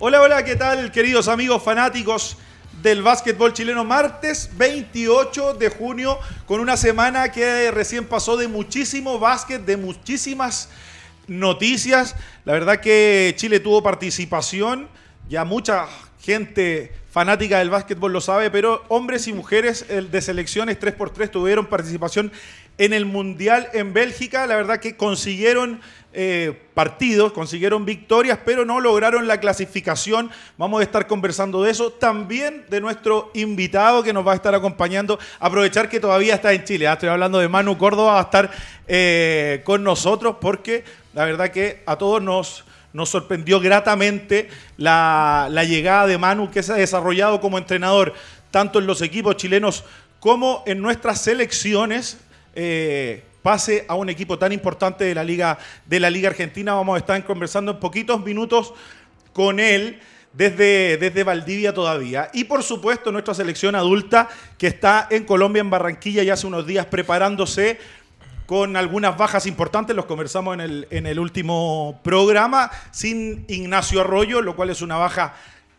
Hola, hola, ¿qué tal, queridos amigos fanáticos del básquetbol chileno? Martes 28 de junio, con una semana que recién pasó de muchísimo básquet, de muchísimas noticias. La verdad que Chile tuvo participación, ya mucha gente fanática del básquetbol lo sabe, pero hombres y mujeres de selecciones 3x3 tuvieron participación en el Mundial en Bélgica. La verdad que consiguieron eh, partidos, consiguieron victorias, pero no lograron la clasificación. Vamos a estar conversando de eso. También de nuestro invitado que nos va a estar acompañando. Aprovechar que todavía está en Chile. ¿ah? Estoy hablando de Manu Córdoba, va a estar eh, con nosotros porque la verdad que a todos nos nos sorprendió gratamente la, llegada de Manu, que se ha desarrollado como entrenador tanto en los equipos chilenos como en nuestras selecciones. Eh, pase a un equipo tan importante de la Liga, de la Liga Argentina. Vamos a estar conversando en poquitos minutos con él. Desde, desde, Valdivia todavía. Y por supuesto nuestra selección adulta que está en Colombia, en Barranquilla, ya hace unos días preparándose con algunas bajas importantes, los conversamos en el, en el último programa, sin Ignacio Arroyo, lo cual es una baja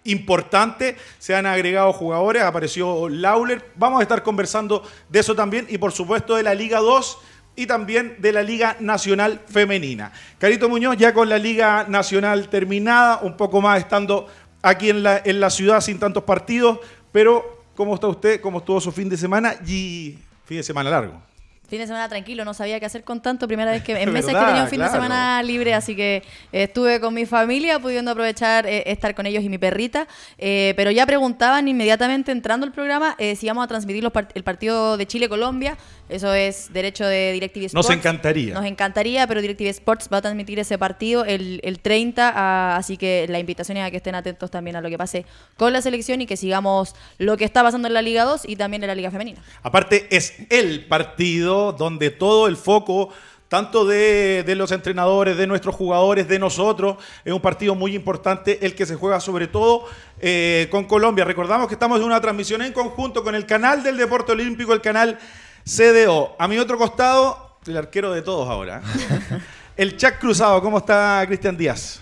importante. Se han agregado jugadores, apareció Lauler. Vamos a estar conversando de eso también y por supuesto de la Liga 2 y también de la Liga Nacional Femenina. Carito Muñoz ya con la Liga Nacional terminada, un poco más estando aquí en la, en la ciudad sin tantos partidos, pero ¿cómo está usted? ¿Cómo estuvo su fin de semana? Y fin de semana largo. Fin de semana tranquilo, no sabía qué hacer con tanto. Primera vez que en meses que tenía un fin de semana libre, así que estuve con mi familia, pudiendo aprovechar eh, estar con ellos y mi perrita. Eh, pero ya preguntaban inmediatamente entrando al programa eh, si íbamos a transmitir el partido de Chile-Colombia. Eso es derecho de DirecTV Sports. Nos encantaría. Nos encantaría, pero DirecTV Sports va a transmitir ese partido el, el 30, ah, así que la invitación es a que estén atentos también a lo que pase con la selección y que sigamos lo que está pasando en la Liga 2 y también en la Liga Femenina. Aparte, es el partido donde todo el foco tanto de, los entrenadores, de nuestros jugadores, de nosotros. Es un partido muy importante, el que se juega sobre todo eh, con Colombia. Recordamos que estamos en una transmisión en conjunto con el canal del Deporte Olímpico, el canal CDO. A mi otro costado, el arquero de todos ahora. el Chac Cruzado, ¿cómo está Cristian Díaz?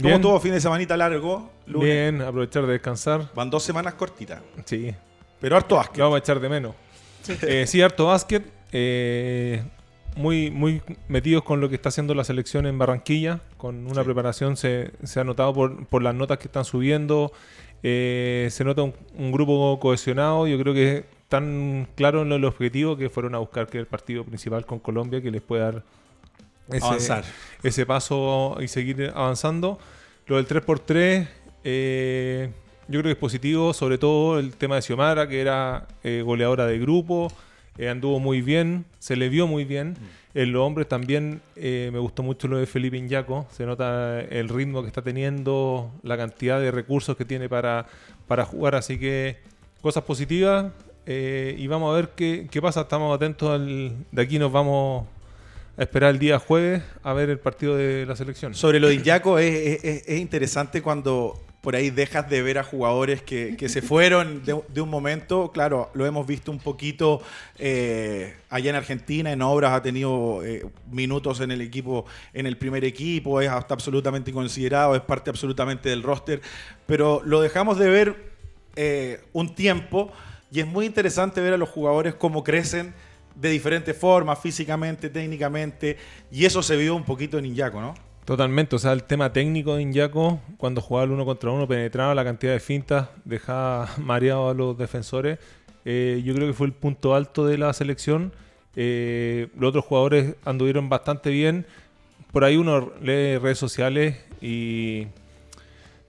¿Cómo estuvo fin de semanita largo? Bien, aprovechar de descansar. Van dos semanas cortitas. Sí. Pero harto básquet. Lo vamos a echar de menos. Sí, eh, sí harto básquet. Eh, muy, muy metidos con lo que está haciendo la selección en Barranquilla. Con una preparación se, ha notado por, por, las notas que están subiendo. Eh, se nota un, un grupo cohesionado. Yo creo que tan claro en el objetivo que fueron a buscar que el partido principal con Colombia que les pueda dar ese, ese paso y seguir avanzando. Lo del 3x3, eh, yo creo que es positivo, sobre todo el tema de Xiomara, que era eh, goleadora de grupo, eh, anduvo muy bien, se le vio muy bien. Mm. En los hombres también me gustó mucho lo de Felipe Iñaco, se nota el ritmo que está teniendo, la cantidad de recursos que tiene para, para jugar, así que cosas positivas. Eh, y vamos a ver qué, pasa. Estamos atentos. Al, de aquí nos vamos a esperar el día jueves a ver el partido de la selección. Sobre lo de Iñaco, es, interesante cuando por ahí dejas de ver a jugadores que, se fueron de, un momento. Claro, lo hemos visto un poquito eh, allá en Argentina, en obras ha tenido eh, minutos en el equipo, en el primer equipo, es hasta absolutamente considerado, es parte absolutamente del roster, pero lo dejamos de ver un tiempo y es muy interesante ver a los jugadores cómo crecen de diferentes formas, físicamente, técnicamente, y eso se vio un poquito en Iñaco, ¿no? Totalmente, o sea, el tema técnico de Iñaco, cuando jugaba el uno contra uno, penetraba la cantidad de fintas, dejaba mareado a los defensores. Eh, yo creo que fue el punto alto de la selección. Eh, los otros jugadores anduvieron bastante bien. Por ahí uno lee redes sociales y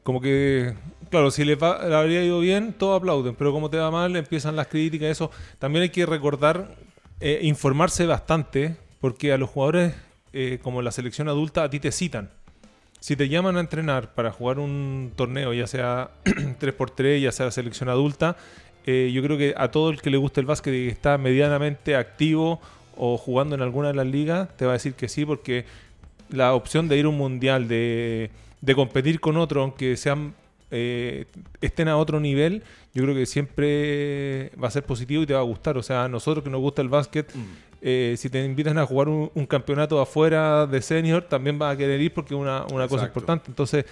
como que claro, si les, va, habría ido bien, todos aplauden, pero como te va mal, empiezan las críticas, eso. También hay que recordar, eh, informarse bastante, porque a los jugadores, eh, como la selección adulta, a ti te citan. Si te llaman a entrenar para jugar un torneo, ya sea 3x3, ya sea selección adulta, eh, yo creo que a todo el que le guste el básquet y que está medianamente activo o jugando en alguna de las ligas, te va a decir que sí, porque la opción de ir a un mundial, de, de competir con otro, aunque sean eh, estén a otro nivel, yo creo que siempre va a ser positivo y te va a gustar. O sea, a nosotros que nos gusta el básquet, mm. Eh, si te invitan a jugar un, campeonato afuera de senior, también vas a querer ir porque es una, cosa importante. Entonces,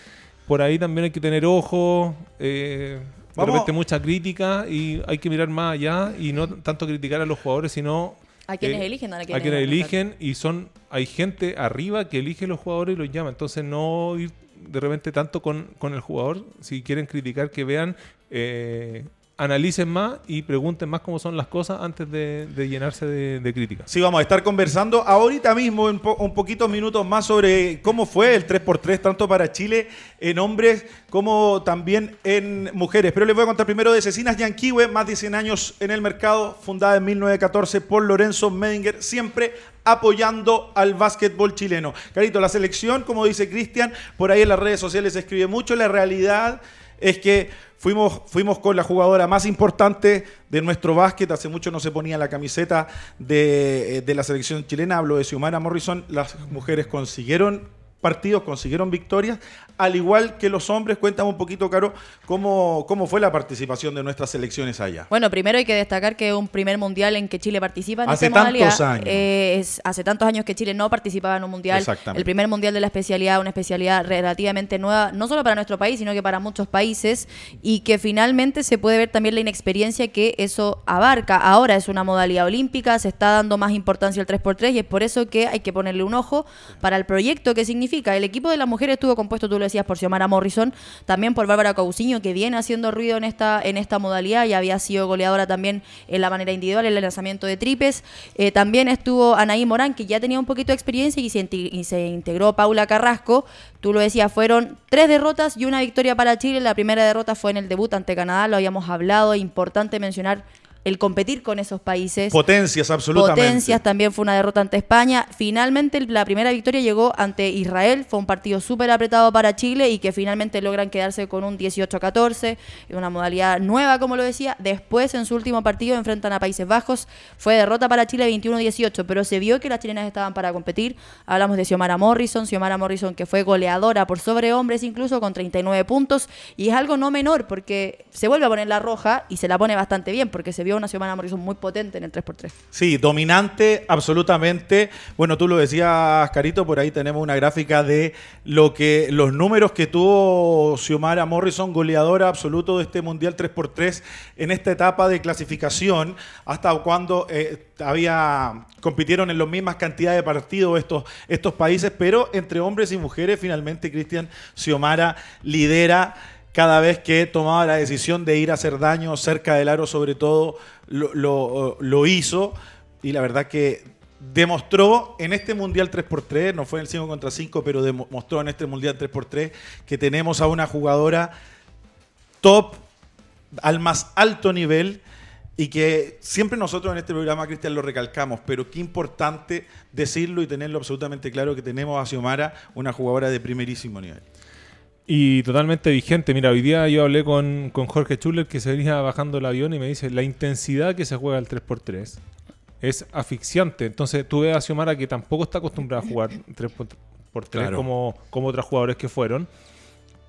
por ahí también hay que tener ojo. Eh, de repente mucha crítica y hay que mirar más allá y no tanto criticar a los jugadores, sino a quienes eligen, a quienes, eligen y son hay gente arriba que elige los jugadores y los llama. Entonces no ir de repente tanto con, con el jugador, si quieren criticar que vean eh, analicen más y pregunten más cómo son las cosas antes de, llenarse de, críticas. Sí, vamos a estar conversando ahorita mismo un poquitos minutos más sobre cómo fue el 3x3, tanto para Chile en hombres como también en mujeres. Pero les voy a contar primero de Cecinas Yanquiwe, más de 100 años en el mercado, fundada en 1914 por Lorenzo Medinger, siempre apoyando al básquetbol chileno. Carito, la selección, como dice Cristian, por ahí en las redes sociales se escribe mucho, la realidad es que fuimos, fuimos con la jugadora más importante de nuestro básquet. Hace mucho no se ponía la camiseta de, de la selección chilena. Hablo de Xiomara Morrison. Las mujeres consiguieron partidos consiguieron victorias, al igual que los hombres. Cuéntame un poquito, Caro, cómo, cómo fue la participación de nuestras selecciones allá. Bueno, primero hay que destacar que es un primer mundial en que Chile participa en hace tantos años. Eh, hace tantos años que Chile no participaba en un mundial. El primer mundial de la especialidad, una especialidad relativamente nueva, no solo para nuestro país, sino que para muchos países, y que finalmente se puede ver también la inexperiencia que eso abarca. Ahora es una modalidad olímpica, se está dando más importancia al 3x3 y es por eso que hay que ponerle un ojo para el proyecto que significa el equipo de las mujeres estuvo compuesto, tú lo decías, por Xiomara Morrison, también por Bárbara Cousiño, que viene haciendo ruido en esta, en esta modalidad y había sido goleadora también en la manera individual, en el lanzamiento de tripes. Eh, también estuvo Anaí Morán, que ya tenía un poquito de experiencia y se, y se integró Paula Carrasco. Tú lo decías, fueron tres derrotas y una victoria para Chile. La primera derrota fue en el debut ante Canadá, lo habíamos hablado. Importante mencionar el competir con esos países. Potencias, absolutamente. Potencias, también fue una derrota ante España. Finalmente la primera victoria llegó ante Israel, fue un partido súper apretado para Chile y que finalmente logran quedarse con un 18-14, una modalidad nueva, como lo decía. Después, en su último partido, enfrentan a Países Bajos, fue derrota para Chile 21-18, pero se vio que las chilenas estaban para competir. Hablamos de Xiomara Morrison, Xiomara Morrison que fue goleadora por sobre hombres incluso, con 39 puntos, y es algo no menor porque se vuelve a poner la roja y se la pone bastante bien porque se vio una Xiomara Morrison muy potente en el 3x3. Sí, dominante absolutamente. Bueno, tú lo decías, Carito, por ahí tenemos una gráfica de lo que los números que tuvo Xiomara Morrison, goleadora absoluto de este Mundial 3x3 en esta etapa de clasificación, hasta cuando eh, había compitieron en las mismas cantidades de partidos estos, estos países, pero entre hombres y mujeres, finalmente Cristian Xiomara lidera cada vez que tomaba la decisión de ir a hacer daño cerca del aro, sobre todo lo, hizo. Y la verdad que demostró en este Mundial 3x3, no fue en el 5 contra 5, pero demostró en este Mundial 3x3 que tenemos a una jugadora top al más alto nivel y que siempre nosotros en este programa, Cristian, lo recalcamos, pero qué importante decirlo y tenerlo absolutamente claro que tenemos a Xiomara, una jugadora de primerísimo nivel. Y totalmente vigente. Mira, hoy día yo hablé con, Jorge Schuller que se venía bajando el avión y me dice, la intensidad que se juega el 3x3 es asfixiante. Entonces tú ves a Xiomara que tampoco está acostumbrada a jugar 3x3 como, como otros jugadores que fueron.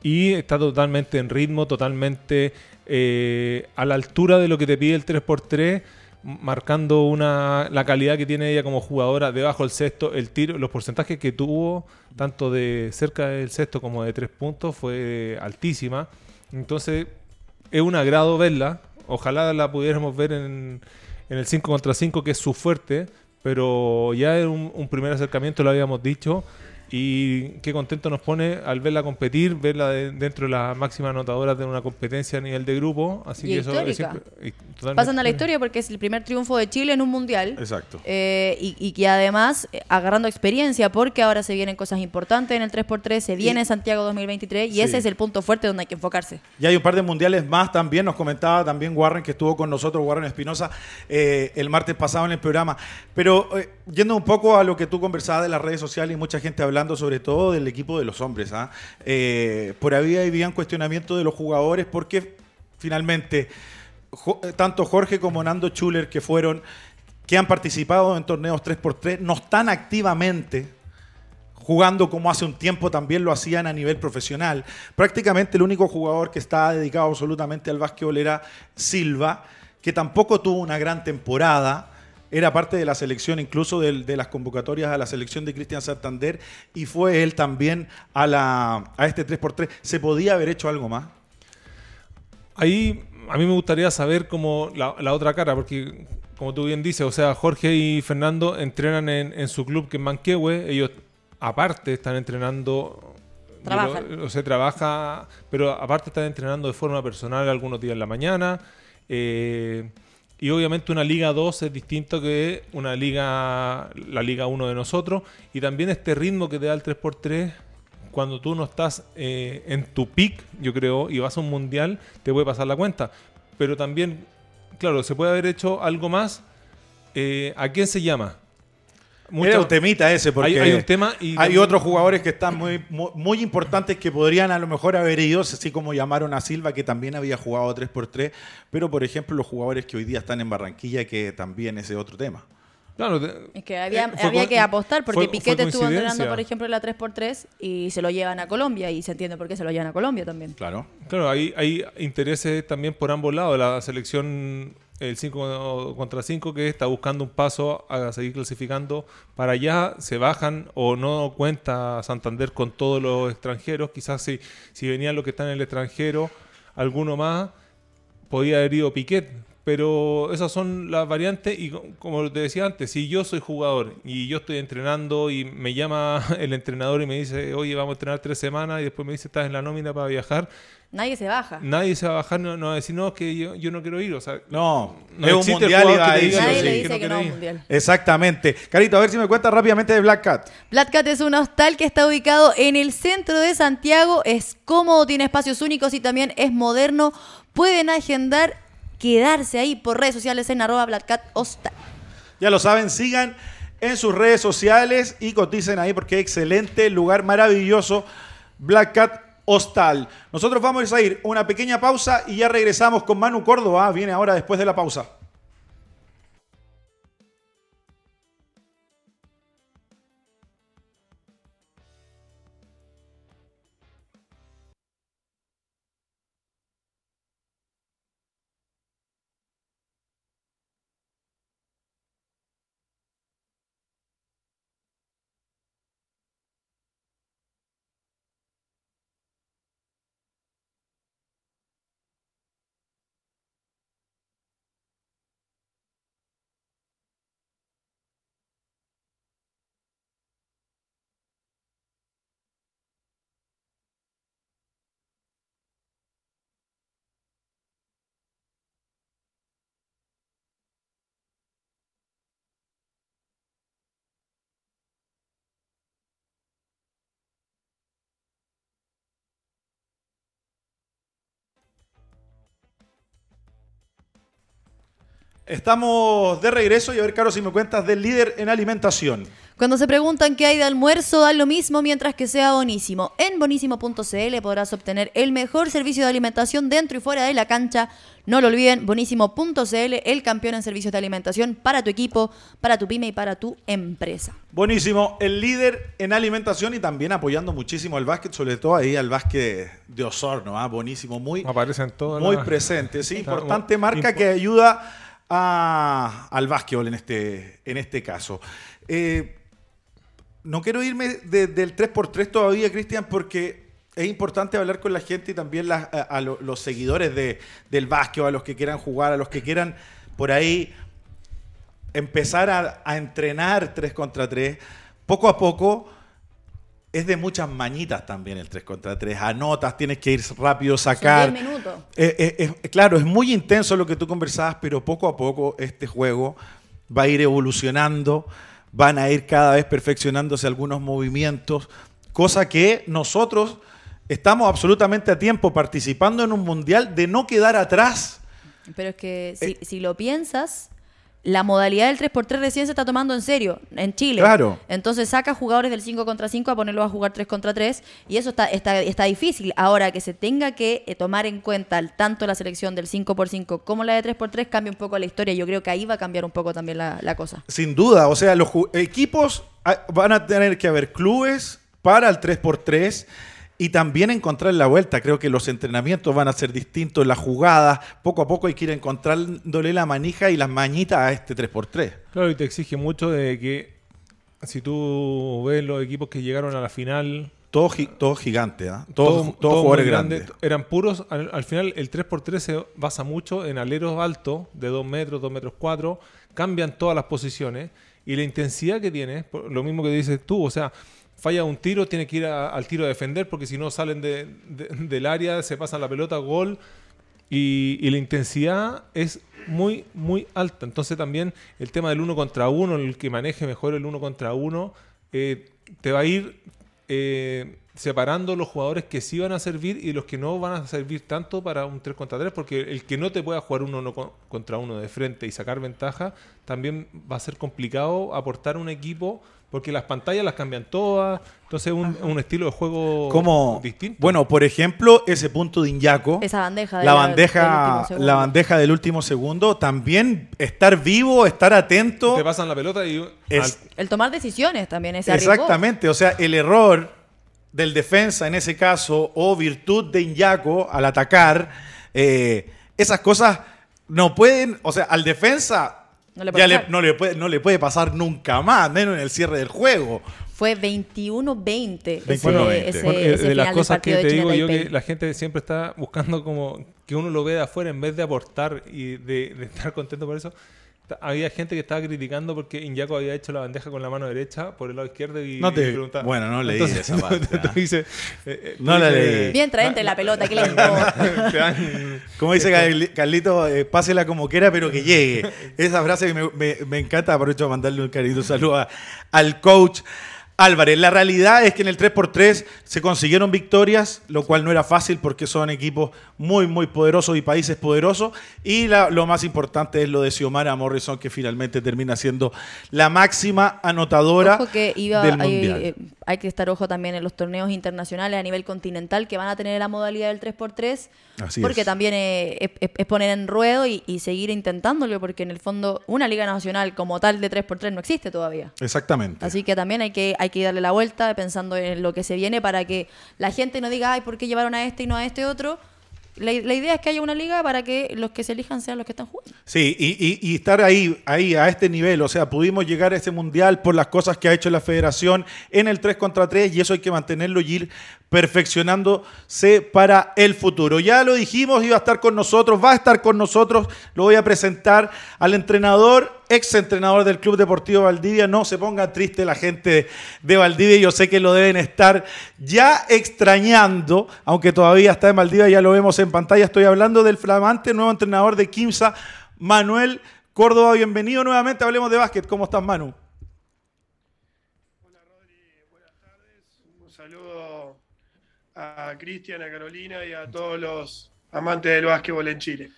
Y está totalmente en ritmo, totalmente eh, a la altura de lo que te pide el 3x3 marcando una, la calidad que tiene ella como jugadora debajo del sexto, el tiro, los porcentajes que tuvo, tanto de cerca del sexto como de tres puntos, fue altísima. Entonces, es un agrado verla. Ojalá la pudiéramos ver en, en el 5 contra 5, que es su fuerte, pero ya en un primer acercamiento, lo habíamos dicho, y qué contento nos pone al verla competir, verla dentro de las máximas anotadoras de una competencia a nivel de grupo. Así que eso es Pasando a la historia porque es el primer triunfo de Chile en un mundial. Exacto. Eh, y, que además, eh, agarrando experiencia, porque ahora se vienen cosas importantes en el 3x3, se viene Santiago 2023 y ese es el punto fuerte donde hay que enfocarse. Y hay un par de mundiales más también, nos comentaba también Warren, que estuvo con nosotros, Warren Espinosa, eh, el martes pasado en el programa. Pero yendo un poco a lo que tú conversabas de las redes sociales y mucha gente hablando sobre todo del equipo de los hombres. ¿ah? Eh, por ahí habían cuestionamiento de los jugadores porque finalmente eh, tanto Jorge como Nando Schuller que fueron que han participado en torneos 3x3 no están activamente jugando como hace un tiempo también lo hacían a nivel profesional. Prácticamente el único jugador que estaba dedicado absolutamente al básquetbol era Silva, que tampoco tuvo una gran temporada era parte de la selección, incluso de, las convocatorias a la selección de Cristian Santander, y fue él también a, la, a este 3x3. ¿Se podía haber hecho algo más? Ahí a mí me gustaría saber cómo la, otra cara, porque como tú bien dices, o sea, Jorge y Fernando entrenan en, su club que es Manquehue, ellos aparte están entrenando Trabajan. o sea, trabaja, pero aparte están entrenando de forma personal algunos días en la mañana. Eh, y obviamente una Liga 2 es distinto que una Liga, la Liga 1 de nosotros. Y también este ritmo que te da el 3x3, cuando tú no estás eh, en tu pick, yo creo, y vas a un mundial, te puede pasar la cuenta. Pero también, claro, se puede haber hecho algo más. Eh, ¿A quién se llama? Era un temita ese, porque hay, un tema y hay otros jugadores que están muy, muy, importantes que podrían a lo mejor haber ido, así como llamaron a Silva, que también había jugado 3x3, pero por ejemplo los jugadores que hoy día están en Barranquilla, que también ese otro tema. Claro, es que había, eh, había que apostar porque Piquete estuvo entrenando, por ejemplo, en la 3x3 y se lo llevan a Colombia y se entiende por qué se lo llevan a Colombia también. Claro. Claro, hay, hay intereses también por ambos lados. La selección el 5 contra 5 que está buscando un paso a seguir clasificando para allá, se bajan o no cuenta Santander con todos los extranjeros, quizás si, si venían los que están en el extranjero, alguno más, podía haber ido Piquet, pero esas son las variantes y como te decía antes, si yo soy jugador y yo estoy entrenando y me llama el entrenador y me dice, oye, vamos a entrenar tres semanas y después me dice, estás en la nómina para viajar. Nadie se baja. Nadie se va a bajar, no, no va a decir, no, es que yo, no quiero ir. O sea, no, no es un mundial y va a ir. Nadie le dice que no, es mundial. Exactamente. Carito, a ver si me cuentas rápidamente de Black Cat. Black Cat es un hostal que está ubicado en el centro de Santiago. Es cómodo, tiene espacios únicos y también es moderno. Pueden agendar quedarse ahí por redes sociales en arroba Black Hostal. Ya lo saben, sigan en sus redes sociales y coticen ahí porque excelente lugar maravilloso. Black Cat Hostal. Nosotros vamos a ir una pequeña pausa y ya regresamos con Manu Córdoba. Viene ahora después de la pausa. Estamos de regreso y a ver, Caro, si me cuentas del líder en alimentación. Cuando se preguntan qué hay de almuerzo, dan lo mismo mientras que sea bonísimo. En bonísimo.cl podrás obtener el mejor servicio de alimentación dentro y fuera de la cancha. No lo olviden, bonísimo.cl, el campeón en servicios de alimentación para tu equipo, para tu pyme y para tu empresa. Buenísimo, el líder en alimentación y también apoyando muchísimo al básquet, sobre todo ahí al básquet de Osorno, ¿ah? buenísimo, muy, Aparecen todos muy presente, sí, importante marca que ayuda al básquetbol en este, en este caso. Eh, no quiero irme del 3x3 todavía, Cristian, porque es importante hablar con la gente y también a, los seguidores de, del básquetbol, a los que quieran jugar, a los que quieran por ahí empezar a, a entrenar 3 contra 3. Poco a poco es de muchas mañitas también el 3 contra 3. Anotas, tienes que ir rápido, sacar. 10 minutos. Eh, eh, claro, es muy intenso lo que tú conversabas, pero poco a poco este juego va a ir evolucionando, van a ir cada vez perfeccionándose algunos movimientos, cosa que nosotros estamos absolutamente a tiempo participando en un mundial de no quedar atrás. Pero es que si, si lo piensas, la modalidad del 3x3 recién se está tomando en serio en Chile. Claro. Entonces saca jugadores del 5 contra 5 a ponerlos a jugar 3 contra 3 y eso está, está, está difícil. Ahora que se tenga que eh, tomar en cuenta tanto la selección del 5x5 como la de 3x3 cambia un poco la historia. Yo creo que ahí va a cambiar un poco también la, la cosa. Sin duda, o sea, los equipos ah, van a tener que haber clubes para el 3x3 y también encontrar la vuelta. Creo que los entrenamientos van a ser distintos, las jugadas, poco a poco hay que ir encontrándole la manija y las mañitas a este 3x3. Claro, y te exige mucho de que si tú ves los equipos que llegaron a la final... Todos todo gigantes, ¿ah? todos, jugadores grandes. Eran puros, al, final el 3x3 se basa mucho en aleros altos, de 2 metros, 2 metros 4, cambian todas las posiciones y la intensidad que tiene, lo mismo que dices tú, o sea, falla un tiro, tiene que ir al tiro a defender porque si no salen del área, se pasan la pelota, gol. Y, la intensidad es muy, muy alta. Entonces también el tema del uno contra uno, el que maneje mejor el uno contra uno, eh, te va a ir eh, separando los jugadores que sí van a servir y los que no van a servir tanto para un 3 contra 3, porque el que no te pueda jugar uno contra uno de frente y sacar ventaja, también va a ser complicado aportar un equipo porque las pantallas las cambian todas, entonces un, un estilo de juego Como, distinto. Bueno, por ejemplo, ese punto de Inyaco, esa bandeja, la, bandeja, del la bandeja del último segundo, también estar vivo, estar atento. Te pasan la pelota y el tomar decisiones también es exactamente, o sea, el error del defensa en ese caso o virtud de Inyaco al atacar, eh, esas cosas no pueden, o sea, al defensa no le, puede no, le puede, no le puede pasar nunca más, menos en el cierre del juego. Fue 21-20 ese, de las cosas que te digo yo que la gente siempre está buscando como que uno lo vea de afuera en vez de aportar y de estar contento por eso había gente que estaba criticando porque Inyaco había hecho la bandeja con la mano derecha por el lado izquierdo y, no te, Bueno, no leí esa parte. ¿ah? Eh, eh, no la leí. Bien traente la pelota, que le Como dice Carlito, eh, pásela como quiera, pero que llegue. Esa frase que me, me, me encanta. Aprovecho de mandarle un cariño saludo al coach. Álvarez. La realidad es que en el 3x3 se consiguieron victorias, lo cual no era fácil porque son equipos muy, muy poderosos y países poderosos. Y lo más importante es lo de Xiomara Morrison, que finalmente termina siendo la máxima anotadora que iba, del Mundial. Eh, hay, que estar ojo también en los torneos internacionales a nivel continental que van a tener la modalidad del 3x3. porque también es, poner en ruedo y, y seguir intentándolo, porque en el fondo una liga nacional como tal de 3x3 no existe todavía. Exactamente. Así que también hay que hay que darle la vuelta pensando en lo que se viene para que la gente no diga, ay, ¿por qué llevaron a este y no a este otro? La, idea es que haya una liga para que los que se elijan sean los que están jugando. Sí, y, estar ahí, ahí, a este nivel. O sea, pudimos llegar a ese mundial por las cosas que ha hecho la federación en el 3 contra 3 y eso hay que mantenerlo y ir perfeccionándose para el futuro. Ya lo dijimos, iba a estar con nosotros, va a estar con nosotros. Lo voy a presentar al entrenador ex entrenador del Club Deportivo Valdivia. No se ponga triste la gente de Valdivia, yo sé que lo deben estar ya extrañando, aunque todavía está en Valdivia, ya lo vemos en pantalla. Estoy hablando del flamante nuevo entrenador de Quimsa, Manuel Córdoba. Bienvenido nuevamente, hablemos de básquet. ¿Cómo estás, Manu? Hola, Rodri. Buenas tardes. Un saludo a Cristian, a Carolina y a todos los amantes del básquetbol en Chile.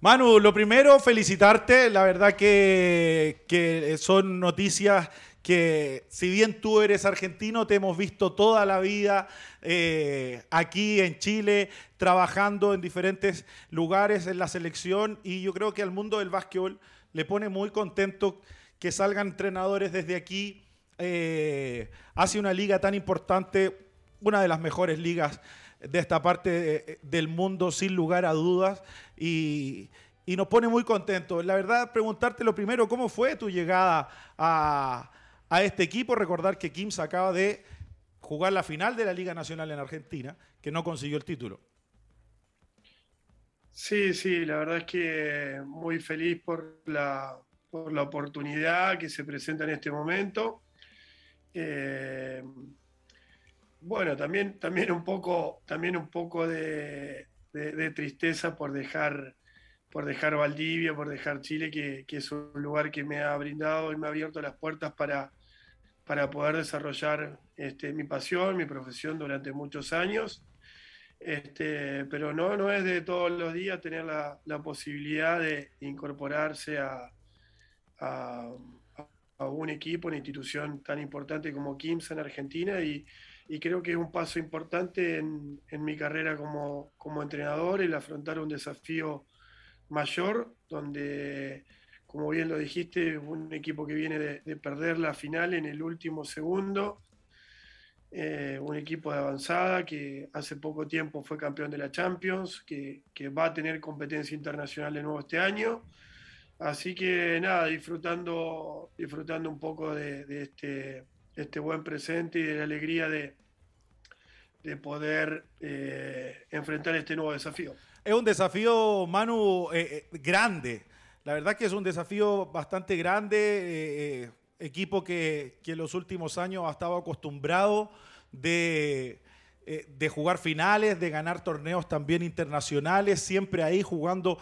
Manu, lo primero, felicitarte. La verdad que, son noticias que, si bien tú eres argentino, te hemos visto toda la vida eh, aquí en Chile, trabajando en diferentes lugares en la selección. Y yo creo que al mundo del básquetbol le pone muy contento que salgan entrenadores desde aquí eh, hacia una liga tan importante, una de las mejores ligas de esta parte del mundo, sin lugar a dudas, y, nos pone muy contentos. La verdad, preguntarte lo primero, ¿cómo fue tu llegada a, este equipo? Recordar que Kim se acaba de jugar la final de la Liga Nacional en Argentina, que no consiguió el título. Sí, sí, la verdad es que muy feliz por la, por la oportunidad que se presenta en este momento. Eh, bueno, también, también un poco, también un poco de, tristeza por dejar, por dejar Valdivia, por dejar Chile, que, es un lugar que me ha brindado y me ha abierto las puertas para, para poder desarrollar este, mi pasión, mi profesión durante muchos años. Este, pero no, no es de todos los días tener la, posibilidad de incorporarse a, a, un equipo, una institución tan importante como KIMSA en Argentina y, y creo que es un paso importante en, mi carrera como, entrenador el afrontar un desafío mayor, donde, como bien lo dijiste, un equipo que viene de, perder la final en el último segundo, eh, un equipo de avanzada que hace poco tiempo fue campeón de la Champions, que, va a tener competencia internacional de nuevo este año. Así que nada, disfrutando, disfrutando un poco de, este, este, buen presente y de la alegría de, de poder eh, enfrentar este nuevo desafío. Es un desafío, Manu, eh, grande. La verdad que es un desafío bastante grande equipo que, en los últimos años ha estado acostumbrado de, eh, de, jugar finales, de ganar torneos también internacionales, siempre ahí jugando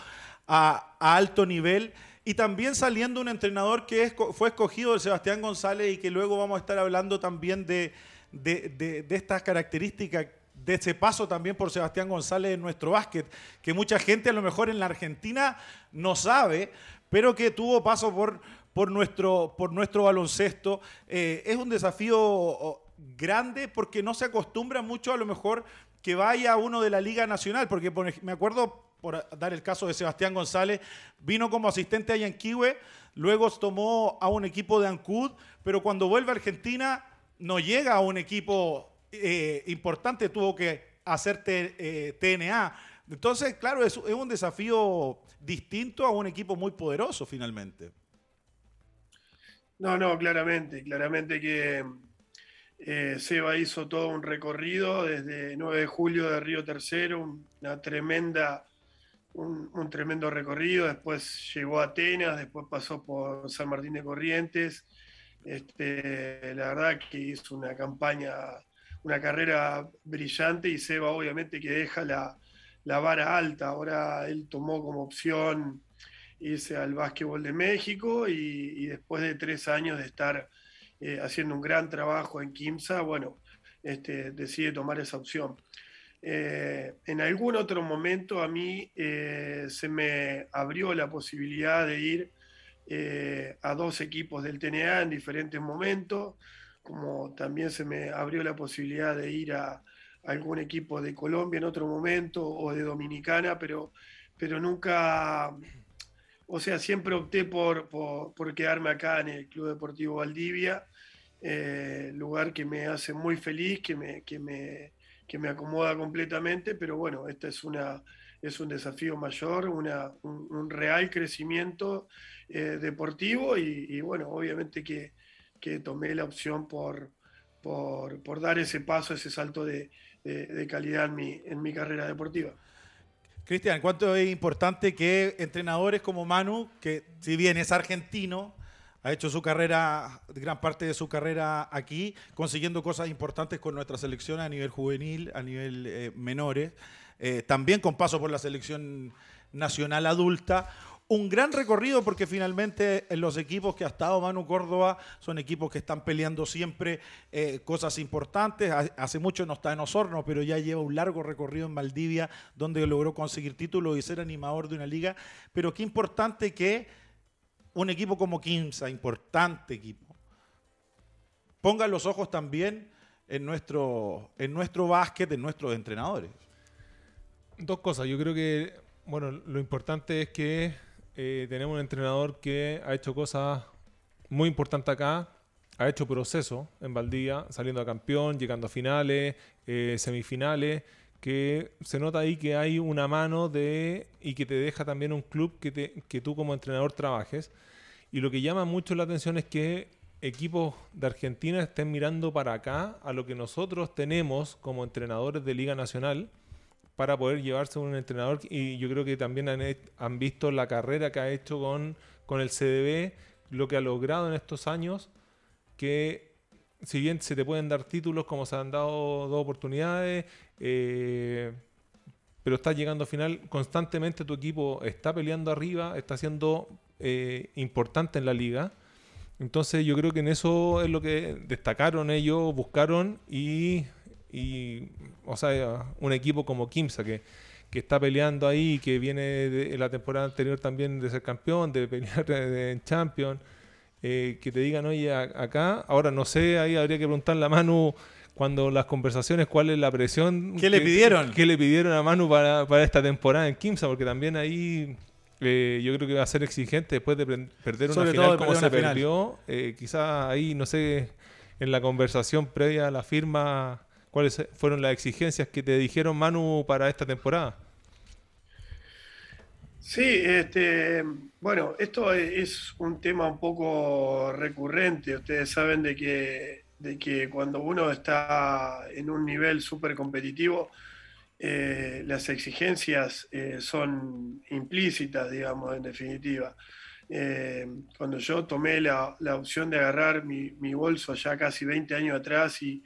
a, alto nivel. Y también saliendo un entrenador que fue escogido de Sebastián González y que luego vamos a estar hablando también de, de estas características de ese paso también por Sebastián González en nuestro básquet, que mucha gente a lo mejor en la Argentina no sabe, pero que tuvo paso por, por nuestro, por nuestro baloncesto. Eh, es un desafío grande porque no se acostumbra mucho a lo mejor que vaya uno de la Liga Nacional, porque me acuerdo, por dar el caso de Sebastián González, vino como asistente a Yanquiwe, luego tomó a un equipo de Ancud, pero cuando vuelve a Argentina no llega a un equipo eh, importante, tuvo que hacer TNA. Eh, Entonces, claro, es un desafío distinto a un equipo muy poderoso finalmente. No, no, claramente, claramente que eh, Seba hizo todo un recorrido desde 9 de julio de Río Tercero, una tremenda, un, tremendo recorrido, después llegó a Atenas, después pasó por San Martín de Corrientes, este, la verdad que hizo una campaña, una carrera brillante y Seba obviamente que deja la, la vara alta, ahora él tomó como opción irse al básquetbol de México y, después de tres años de estar eh, haciendo un gran trabajo en Kimsa, bueno, este, decide tomar esa opción. Eh, en algún otro momento a mí eh, se me abrió la posibilidad de ir a dos equipos del TNA en diferentes momentos, como también se me abrió la posibilidad de ir a, algún equipo de Colombia en otro momento o de Dominicana, pero, pero nunca o sea, siempre opté por, por, quedarme acá en el Club Deportivo Valdivia, eh, lugar que me hace muy feliz, que me, que me, que me acomoda completamente, pero bueno, este es, una, es un desafío mayor, una, un, real crecimiento eh, deportivo y, bueno, obviamente que, que, tomé la opción por, por, dar ese paso, ese salto de, de, calidad en mi, en mi carrera deportiva. Cristian, ¿cuánto es importante que entrenadores como Manu, que si bien es argentino, ha hecho su carrera, gran parte de su carrera aquí, consiguiendo cosas importantes con nuestra selección a nivel juvenil, a nivel eh, menores, eh, también con paso por la selección nacional adulta un gran recorrido porque finalmente en los equipos que ha estado Manu Córdoba son equipos que están peleando siempre eh, cosas importantes. Hace mucho no está en Osorno, pero ya lleva un largo recorrido en Valdivia donde logró conseguir títulos y ser animador de una liga. Pero qué importante que un equipo como Kimsa, importante equipo, ponga los ojos también en nuestro, en nuestro básquet, en nuestros entrenadores. Dos cosas. Yo creo que, bueno, lo importante es que eh, tenemos un entrenador que ha hecho cosas muy importantes acá, ha hecho proceso en Valdía, saliendo a campeón, llegando a finales, eh, semifinales, que se nota ahí que hay una mano de y que te deja también un club que, te, que tú como entrenador trabajes. Y lo que llama mucho la atención es que equipos de Argentina estén mirando para acá a lo que nosotros tenemos como entrenadores de Liga Nacional para poder llevarse un entrenador y yo creo que también han, visto la carrera que ha hecho con, con el CDB, lo que ha logrado en estos años, que si bien se te pueden dar títulos como se han dado dos oportunidades, eh, pero estás llegando al final, constantemente tu equipo está peleando arriba, está siendo eh, importante en la liga. Entonces yo creo que en eso es lo que destacaron ellos, buscaron y y, o sea, un equipo como Kimsa que, que está peleando ahí, que viene de la temporada anterior también de ser campeón, de pelear en Champions, eh, que te digan, oye, acá, ahora no sé, ahí habría que preguntarle a Manu cuando las conversaciones, cuál es la presión. ¿Qué le pidieron? ¿Qué le pidieron a Manu para, para esta temporada en Kimsa? Porque también ahí eh, yo creo que va a ser exigente después de perder una final como se perdió. Eh, quizás ahí, no sé, en la conversación previa a la firma, ¿cuáles fueron las exigencias que te dijeron Manu para esta temporada? Sí, este, bueno, esto es un tema un poco recurrente. Ustedes saben de que, de que cuando uno está en un nivel súper competitivo, eh, las exigencias eh, son implícitas, digamos, en definitiva. Eh, cuando yo tomé la, opción de agarrar mi, bolso ya casi 20 años atrás y,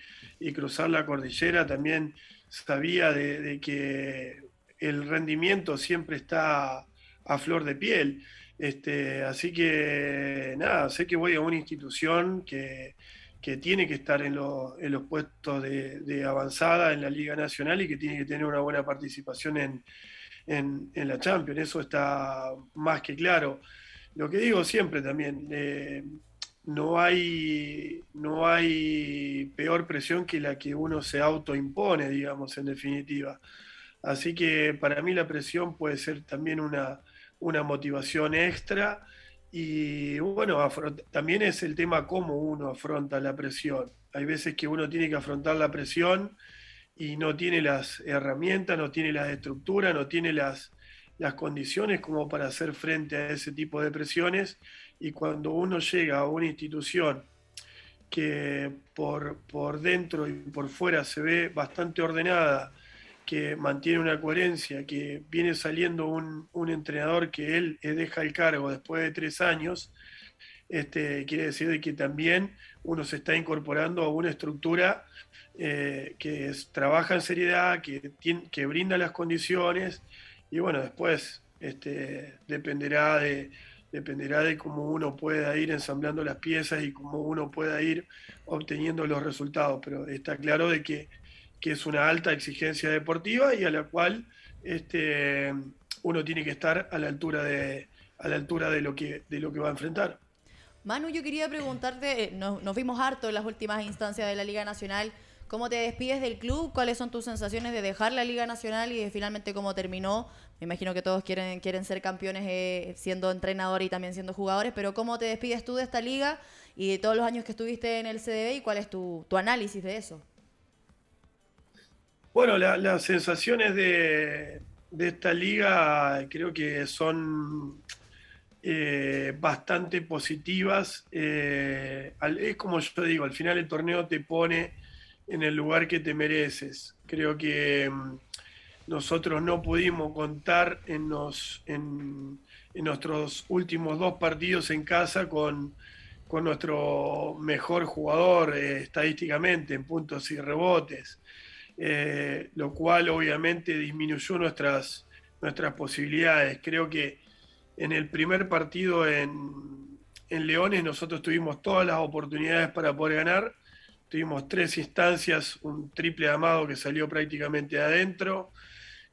cruzar la cordillera, también sabía de, que el rendimiento siempre está a flor de piel. Este, así que nada, sé que voy a una institución que, tiene que estar en, los puestos de, avanzada en la Liga Nacional y que tiene que tener una buena participación en, en la Champions. Eso está más que claro lo que digo siempre también, eh, no, hay, no hay peor presión que la que uno se autoimpone, digamos, en definitiva. Así que para mí la presión puede ser también una, una motivación extra y bueno, también es el tema cómo uno afronta la presión. Hay veces que uno tiene que afrontar la presión y no tiene las herramientas, no tiene las estructuras, no tiene las, las condiciones como para hacer frente a ese tipo de presiones y cuando uno llega a una institución que por, por dentro y por fuera se ve bastante ordenada, que mantiene una coherencia, que viene saliendo un, entrenador que él deja el cargo después de tres años, este, quiere decir que también uno se está incorporando a una estructura eh, que trabaja en seriedad, que, que brinda las condiciones y bueno, después este, dependerá, de, dependerá de cómo uno pueda ir ensamblando las piezas y cómo uno pueda ir obteniendo los resultados. Pero está claro de que, es una alta exigencia deportiva y a la cual este, uno tiene que estar a la altura de, a la altura de, lo, que, de lo que va a enfrentar. Manu, yo quería preguntarte, eh, nos, nos vimos harto en las últimas instancias de la Liga Nacional. ¿Cómo te despides del club? ¿Cuáles son tus sensaciones de dejar la Liga Nacional y de finalmente cómo terminó? Me imagino que todos quieren, quieren ser campeones eh, siendo entrenador y también siendo jugadores, pero ¿cómo te despides tú de esta liga y de todos los años que estuviste en el CDB y cuál es tu, análisis de eso? Bueno, las sensaciones de, esta liga creo que son eh, bastante positivas. Eh, es como yo digo, al final el torneo te pone en el lugar que te mereces. Creo que mm, nosotros no pudimos contar en, en, nuestros últimos dos partidos en casa con, nuestro mejor jugador eh, estadísticamente en puntos y rebotes, eh, lo cual obviamente disminuyó nuestras, nuestras posibilidades. Creo que en el primer partido en, en Leones nosotros tuvimos todas las oportunidades para poder ganar Tuvimos tres instancias, un triple amado que salió prácticamente adentro,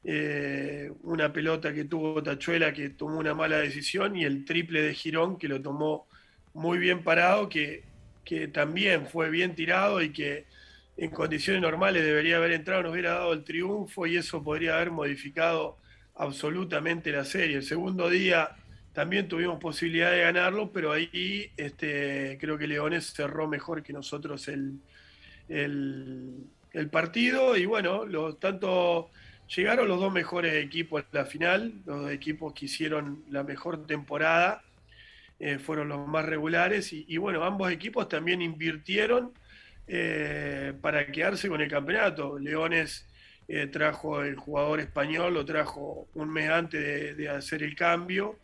eh, una pelota que tuvo Tachuela que tomó una mala decisión y el triple de Girón que lo tomó muy bien parado, que, que también fue bien tirado y que en condiciones normales debería haber entrado, nos hubiera dado el triunfo y eso podría haber modificado absolutamente la serie. El segundo día también tuvimos posibilidad de ganarlo, pero ahí este, creo que Leones cerró mejor que nosotros el, el, partido y bueno, tanto llegaron los dos mejores equipos a la final, los equipos que hicieron la mejor temporada, eh, fueron los más regulares y, bueno, ambos equipos también invirtieron eh, para quedarse con el campeonato. Leones eh, trajo el jugador español, lo trajo un mes antes de hacer el cambio.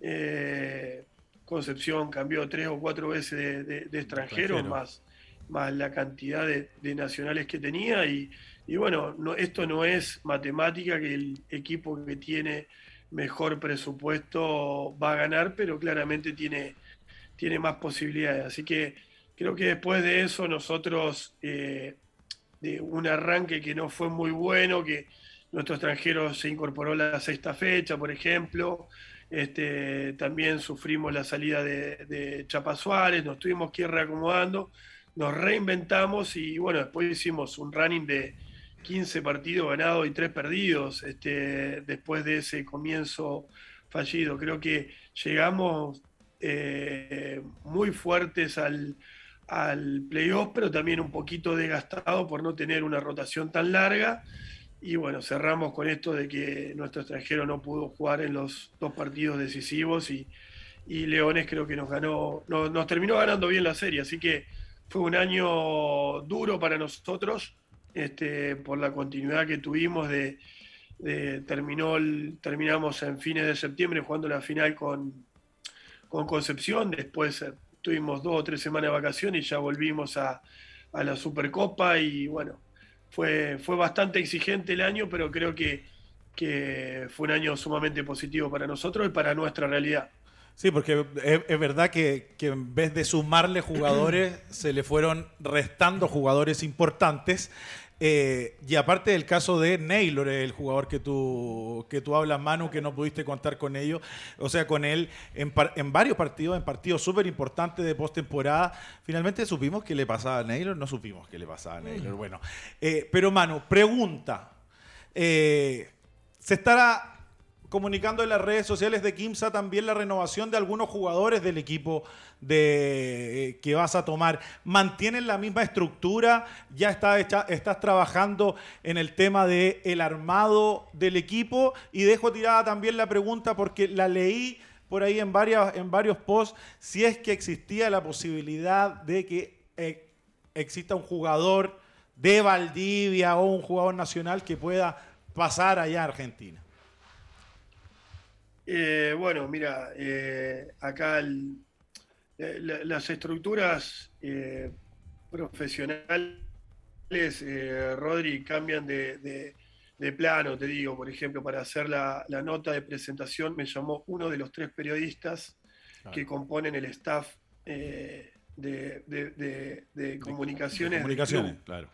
Eh, Concepción cambió tres o cuatro veces de, extranjeros, más, más la cantidad de, nacionales que tenía. Y, bueno, no, esto no es matemática que el equipo que tiene mejor presupuesto va a ganar, pero claramente tiene, tiene más posibilidades. Así que creo que después de eso nosotros, eh, de un arranque que no fue muy bueno, que nuestro extranjero se incorporó la sexta fecha, por ejemplo, este, también sufrimos la salida de, de Chapa Suárez, nos tuvimos que ir reacomodando, nos reinventamos y bueno, después hicimos un running de 15 partidos ganados y 3 perdidos este, después de ese comienzo fallido. Creo que llegamos eh, muy fuertes al, al playoff, pero también un poquito desgastado por no tener una rotación tan larga. Y bueno, cerramos con esto de que nuestro extranjero no pudo jugar en los dos partidos decisivos y, Leones creo que nos ganó, nos terminó ganando bien la serie. Así que fue un año duro para nosotros este, por la continuidad que tuvimos de, terminó terminamos en fines de septiembre jugando la final con, con Concepción, después eh, tuvimos dos o tres semanas de vacaciones y ya volvimos a, la Supercopa y bueno, fue, fue bastante exigente el año, pero creo que, que fue un año sumamente positivo para nosotros y para nuestra realidad. Sí, porque es, verdad que, en vez de sumarle jugadores, se le fueron restando jugadores importantes. Eh, y aparte del caso de Naylor, el jugador que tú, que tú hablas, Manu, que no pudiste contar con ellos, o sea, con él en, en varios partidos, en partidos súper importantes de postemporada, finalmente supimos que le pasaba a Naylor, no supimos que le pasaba a Naylor. Bueno, eh, pero Manu, pregunta. Eh, ¿Se estará comunicando en las redes sociales de Kimsa también la renovación de algunos jugadores del equipo de, eh, que vas a tomar. ¿Mantienen la misma estructura? ¿Ya está estás trabajando en el tema del el armado del equipo? Y dejo tirada también la pregunta porque la leí por ahí en, en varios posts, si es que existía la posibilidad de que eh, exista un jugador de Valdivia o un jugador nacional que pueda pasar allá a Argentina. Eh, bueno, mira, eh, acá las estructuras eh, profesionales, Rodri, cambian de, plano, te digo, por ejemplo, para hacer la, nota de presentación me llamó uno de los tres periodistas que componen el staff de, comunicaciones. comunicaciones, claro.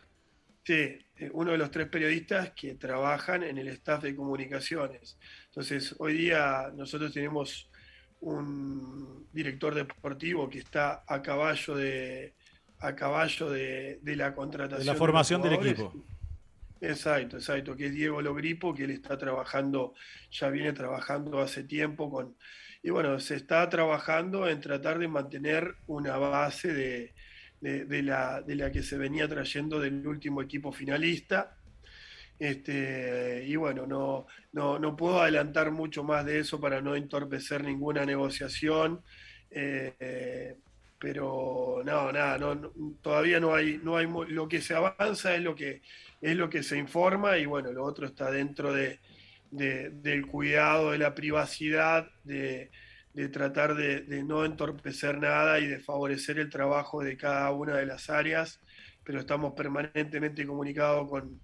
Sí, uno de los tres periodistas que trabajan en el staff de comunicaciones. Entonces, hoy día nosotros tenemos un director deportivo que está a caballo de, a caballo de, la contratación. De la formación del equipo. Exacto, exacto, que es Diego Logripo, que él está trabajando, ya viene trabajando hace tiempo con... Y bueno, se está trabajando en tratar de mantener una base de, de, la, de la que se venía trayendo del último equipo finalista este, y bueno, no, no, puedo adelantar mucho más de eso para no entorpecer ninguna negociación. Eh, pero no, nada, no, todavía no hay, no hay lo que se avanza es lo que es lo que se informa y bueno, lo otro está dentro de, del cuidado de la privacidad, de, tratar de, no entorpecer nada y de favorecer el trabajo de cada una de las áreas, pero estamos permanentemente comunicados con,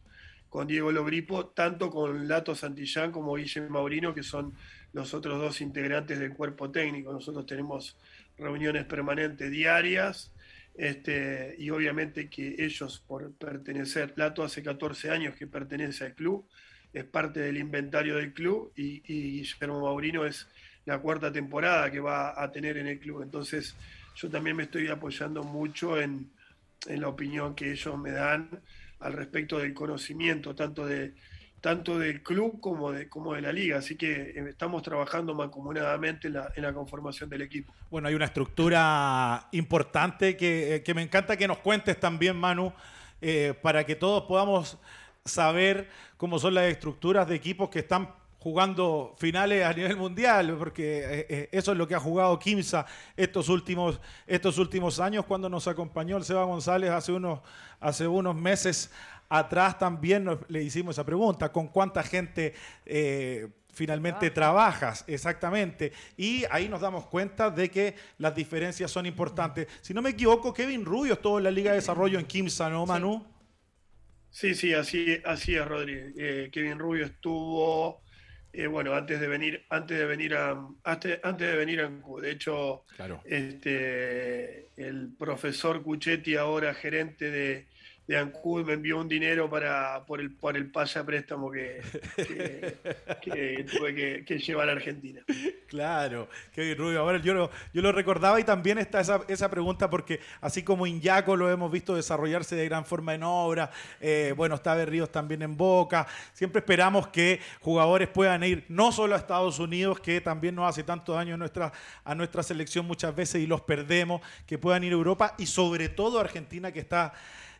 con Diego Logripo, tanto con Lato Santillán como Guillermo Maurino, que son los otros dos integrantes del cuerpo técnico. Nosotros tenemos reuniones permanentes diarias este, y obviamente que ellos, por pertenecer, Lato hace 14 años que pertenece al club, es parte del inventario del club y, Guillermo Maurino es la cuarta temporada que va a tener en el club. Entonces yo también me estoy apoyando mucho en, en la opinión que ellos me dan al respecto del conocimiento, tanto, de, tanto del club como de, como de la liga. Así que eh, estamos trabajando mancomunadamente en la, conformación del equipo. Bueno, hay una estructura importante que, eh, me encanta que nos cuentes también, Manu, eh, para que todos podamos saber cómo son las estructuras de equipos que están jugando finales a nivel mundial, porque eh, eh, eso es lo que ha jugado Kimsa estos últimos, estos últimos años, cuando nos acompañó el Seba González hace unos, hace unos meses atrás también le hicimos esa pregunta, ¿con cuánta gente eh, finalmente trabajas? Exactamente. Y ahí nos damos cuenta de que las diferencias son importantes. Si no me equivoco, Kevin Rubio estuvo en la Liga de Desarrollo en Kimsa, ¿no, Manu? Sí, sí, así, así es, Rodri. Kevin Rubio estuvo eh, bueno, antes de venir, antes de venir a, antes, de venir a de hecho, este, el profesor Cuchetti, ahora gerente de, de Ancud me envió un dinero para, por, el, por el pase a préstamo que, tuve que, llevar a Argentina. Claro, qué Rubio. Ahora yo lo, yo lo recordaba y también está esa, esa pregunta porque así como Iñaco lo hemos visto desarrollarse de gran forma en obra, eh, bueno, está Berríos también en Boca, siempre esperamos que jugadores puedan ir no solo a Estados Unidos, que también nos hace tanto daño a nuestra, a nuestra selección muchas veces y los perdemos, que puedan ir a Europa y sobre todo a Argentina que está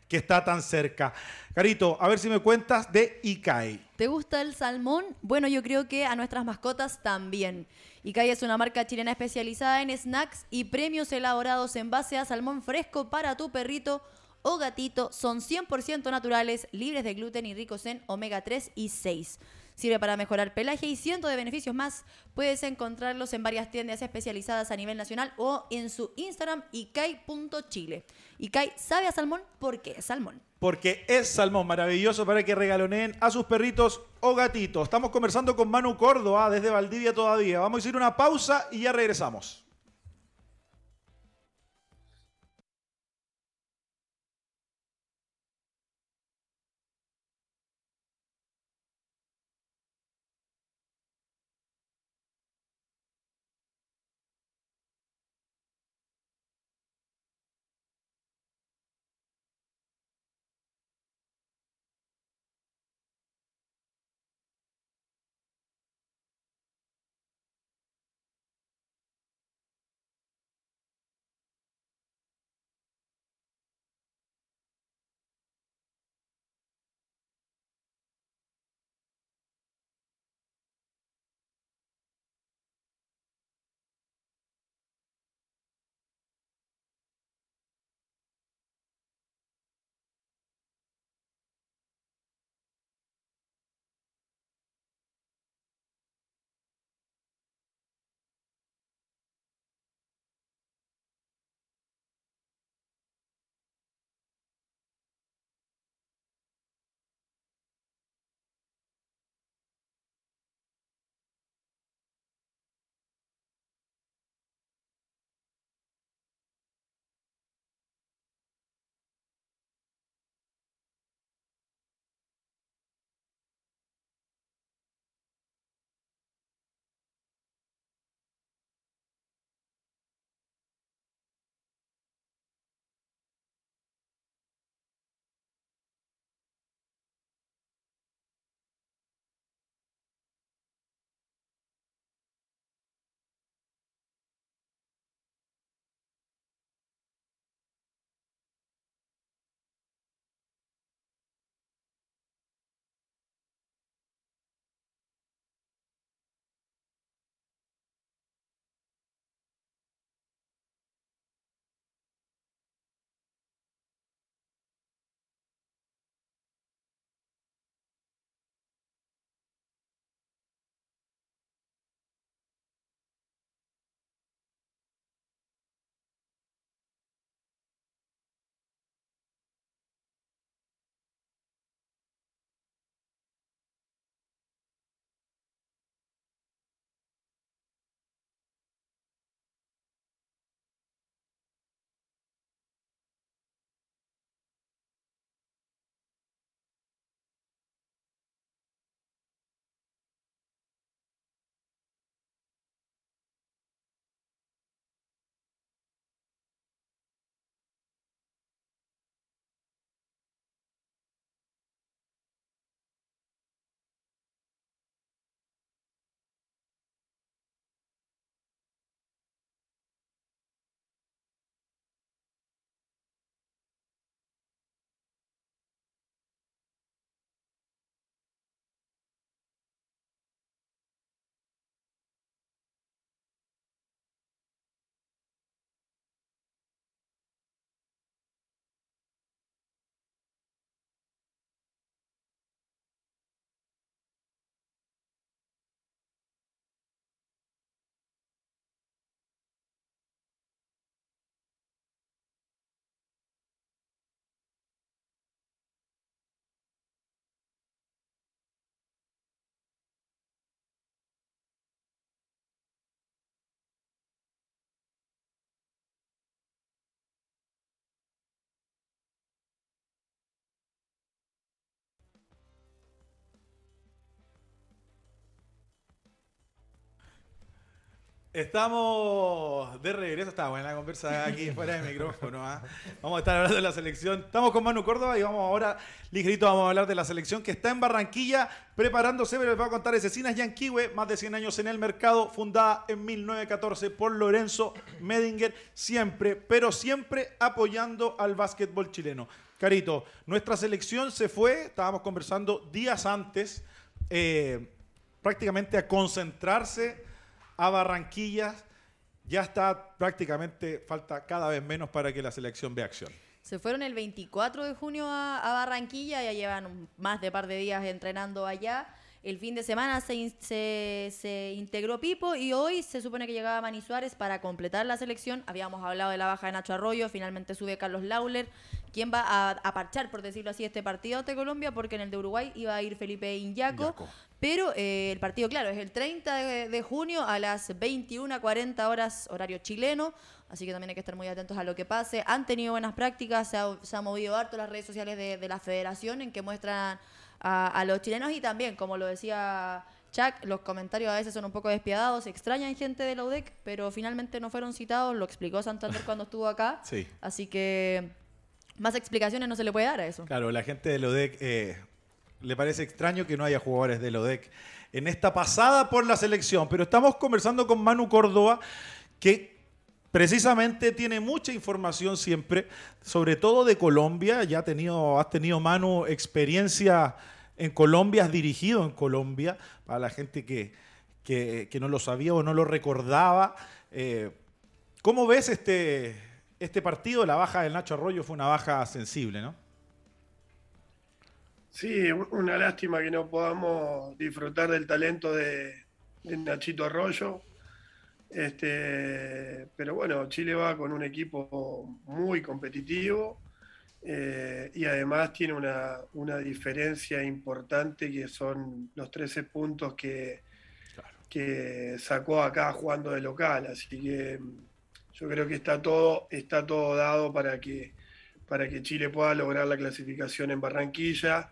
que está tan cerca. Carito, a ver si me cuentas de ICAI. ¿Te gusta el salmón? Bueno, yo creo que a nuestras mascotas también. ICAI es una marca chilena especializada en snacks y premios elaborados en base a salmón fresco para tu perrito o gatito. Son 100% naturales, libres de gluten y ricos en omega 3 y 6. Sirve para mejorar pelaje y cientos de beneficios más. Puedes encontrarlos en varias tiendas especializadas a nivel nacional o en su Instagram icai.chile. Icai sabe a salmón porque es salmón. Porque es salmón maravilloso para que regaloneen a sus perritos o gatitos. Estamos conversando con Manu Córdoba desde Valdivia todavía. Vamos a ir una pausa y ya regresamos. Estamos de regreso, está buena la conversa aquí fuera de micrófono. ¿ah? Vamos a estar hablando de la selección. Estamos con Manu Córdoba y vamos ahora, ligerito, vamos a hablar de la selección que está en Barranquilla preparándose, pero les voy a contar Cecinas Yanquiwe, más de 100 años en el mercado, fundada en 1914 por Lorenzo Medinger, siempre, pero siempre apoyando al básquetbol chileno. Carito, nuestra selección se fue, estábamos conversando días antes, eh, prácticamente a concentrarse a Barranquilla. Ya está prácticamente, falta cada vez menos para que la selección vea acción. Se fueron el 24 de junio a, Barranquilla, ya llevan más de par de días entrenando allá. El fin de semana se, se, integró Pipo y hoy se supone que llegaba Mani Suárez para completar la selección. Habíamos hablado de la baja de Nacho Arroyo, finalmente sube Carlos Lauler, quien va a, parchar, por decirlo así, este partido de Colombia, porque en el de Uruguay iba a ir Felipe Inyaco. Pero eh, el partido, claro, es el 30 de, junio a las 21.40 horas horario chileno, así que también hay que estar muy atentos a lo que pase. Han tenido buenas prácticas, se ha, movido harto las redes sociales de, de la federación en que muestran a, los chilenos y también, como lo decía Chuck, los comentarios a veces son un poco despiadados, extrañan gente de la UDEC, pero finalmente no fueron citados, lo explicó Santander cuando estuvo acá. Sí. Así que más explicaciones no se le puede dar a eso. Claro, la gente de la UDEC eh, le parece extraño que no haya jugadores de la UDEC en esta pasada por la selección, pero estamos conversando con Manu Córdoba, que precisamente tiene mucha información siempre, sobre todo de Colombia. Ya ha tenido, has tenido, Manu, experiencia en Colombia, has dirigido en Colombia, para la gente que, que, no lo sabía o no lo recordaba. Eh, ¿Cómo ves este, este partido? La baja del Nacho Arroyo fue una baja sensible, ¿no? Sí, una lástima que no podamos disfrutar del talento de, de Nachito Arroyo. Este, pero bueno, Chile va con un equipo muy competitivo eh, y además tiene una, diferencia importante que son los 13 puntos que, que sacó acá jugando de local. Así que yo creo que está todo, está todo dado para que, para que Chile pueda lograr la clasificación en Barranquilla.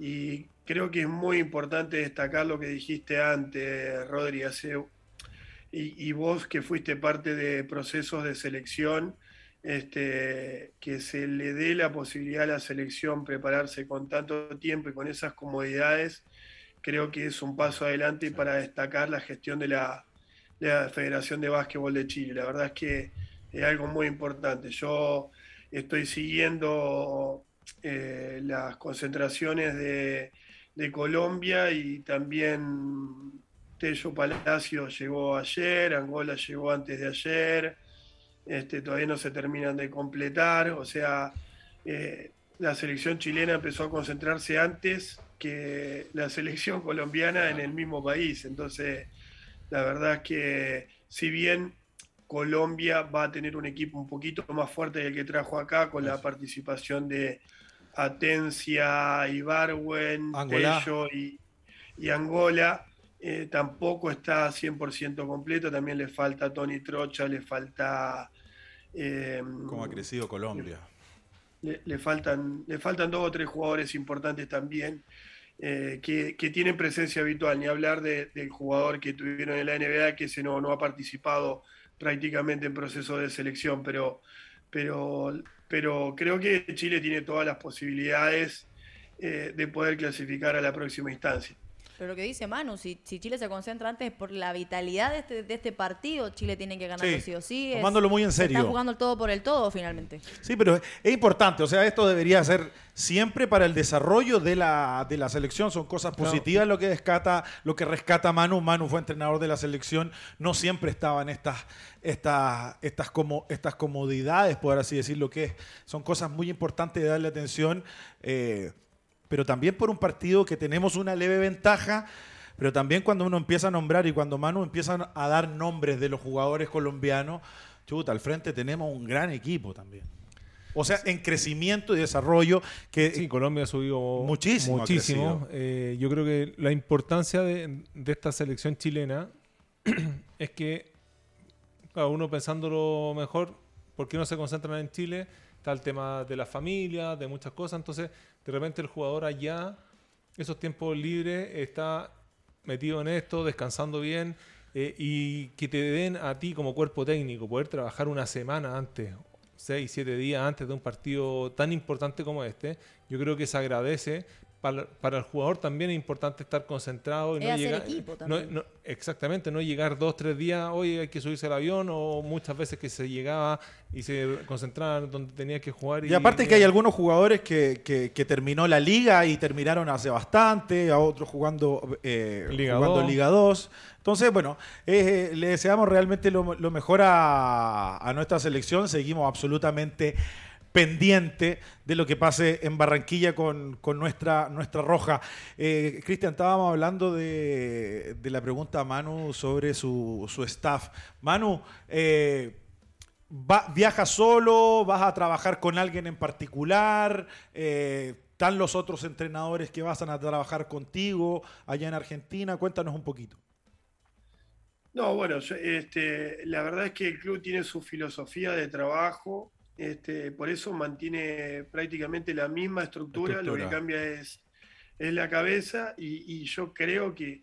Y creo que es muy importante destacar lo que dijiste antes, Rodri, hace y, vos que fuiste parte de procesos de selección, este, que se le dé la posibilidad a la selección prepararse con tanto tiempo y con esas comodidades, creo que es un paso adelante para destacar la gestión de la, Federación de Básquetbol de Chile. La verdad es que es algo muy importante. Yo estoy siguiendo eh, las concentraciones de, de Colombia y también Tello Palacio llegó ayer, Angola llegó antes de ayer, este, todavía no se terminan de completar, o sea, eh, la selección chilena empezó a concentrarse antes que la selección colombiana en el mismo país, entonces la verdad es que si bien Colombia va a tener un equipo un poquito más fuerte que el que trajo acá con la participación de Atencia, Ibarwen, Tello y, y Angola, eh, tampoco está 100% completo, también le falta Tony Trocha, le falta... Eh, ¿Cómo ha crecido Colombia? Le, faltan, le faltan dos o tres jugadores importantes también eh, que, tienen presencia habitual, ni hablar del jugador que tuvieron en la NBA, que ese no, no ha participado prácticamente en proceso de selección, pero, pero, pero creo que Chile tiene todas las posibilidades de poder clasificar a la próxima instancia. Pero lo que dice Manu, si, si Chile se concentra antes por la vitalidad de este, de este partido, Chile tiene que ganarlo sí, o sí. Tomándolo muy en serio. Está jugando el todo por el todo finalmente. Sí, pero es importante. O sea, esto debería ser siempre para el desarrollo de la, de la selección. Son cosas positivas lo que rescata, lo que rescata Manu. Manu fue entrenador de la selección. No siempre estaban estas, estas, estas, como, estas comodidades, por así decirlo, que son cosas muy importantes de darle atención. Eh, pero también por un partido que tenemos una leve ventaja, pero también cuando uno empieza a nombrar y cuando Manu empieza a dar nombres de los jugadores colombianos, chuta, al frente tenemos un gran equipo también. O sea, en crecimiento y desarrollo que sí, Colombia ha subido muchísimo. Muchísimo. Eh, yo creo que la importancia de, esta selección chilena es que, cada uno pensándolo mejor, ¿por qué no se concentran en Chile? Está el tema de la familia, de muchas cosas. Entonces, de repente el jugador allá, esos tiempos libres, está metido en esto, descansando bien eh, y que te den a ti como cuerpo técnico poder trabajar una semana antes, seis, siete días antes de un partido tan importante como este, yo creo que se agradece para, el jugador también es importante estar concentrado y no llegar. exactamente, no llegar dos, tres días, hoy hay que subirse al avión, o muchas veces que se llegaba y se concentraban donde tenía que jugar. Y, aparte que hay algunos jugadores que, que, terminó la liga y terminaron hace bastante, a otros jugando, eh, liga jugando 2. Liga 2. Entonces, bueno, eh, le deseamos realmente lo, mejor a, a nuestra selección. Seguimos absolutamente pendiente de lo que pase en Barranquilla con, nuestra, nuestra roja. Eh, Cristian, estábamos hablando de, la pregunta a Manu sobre su, staff. Manu, eh, ¿viajas solo? ¿Vas a trabajar con alguien en particular? Eh, ¿Están los otros entrenadores que van a trabajar contigo allá en Argentina? Cuéntanos un poquito. No, bueno, este, la verdad es que el club tiene su filosofía de trabajo este, por eso mantiene prácticamente la misma estructura, lo que cambia es, es la cabeza y, yo creo que,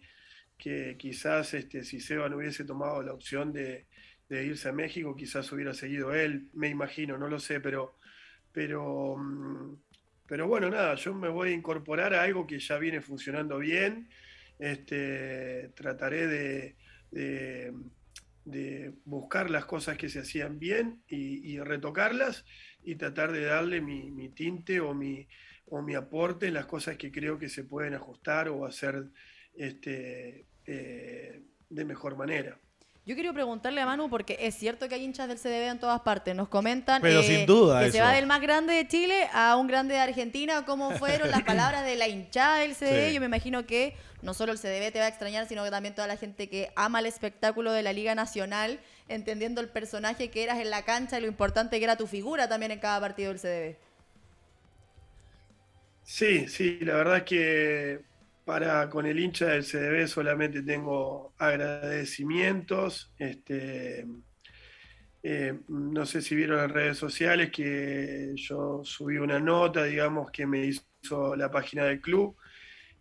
quizás este, si Seba no hubiese tomado la opción de, irse a México, quizás hubiera seguido él, me imagino, no lo sé, pero, pero, mm, pero bueno, nada, yo me voy a incorporar a algo que ya viene funcionando bien, este, trataré de de buscar las cosas que se hacían bien y, retocarlas y tratar de darle mi, tinte o mi, o mi aporte en las cosas que creo que se pueden ajustar o hacer este, eh, de mejor manera. Yo quiero preguntarle a Manu, porque es cierto que hay hinchas del CDB en todas partes. Nos comentan Pero sin duda que se va del más grande de Chile a un grande de Argentina. ¿Cómo fueron las palabras de la hinchada del CDB? Yo me imagino que no solo el CDB te va a extrañar, sino que también toda la gente que ama el espectáculo de la Liga Nacional, entendiendo el personaje que eras en la cancha y lo importante que era tu figura también en cada partido del CDB. Sí, sí, la verdad es que para con el hincha del CDB solamente tengo agradecimientos. Este, eh, no sé si vieron en redes sociales que yo subí una nota, digamos, que me hizo la página del club.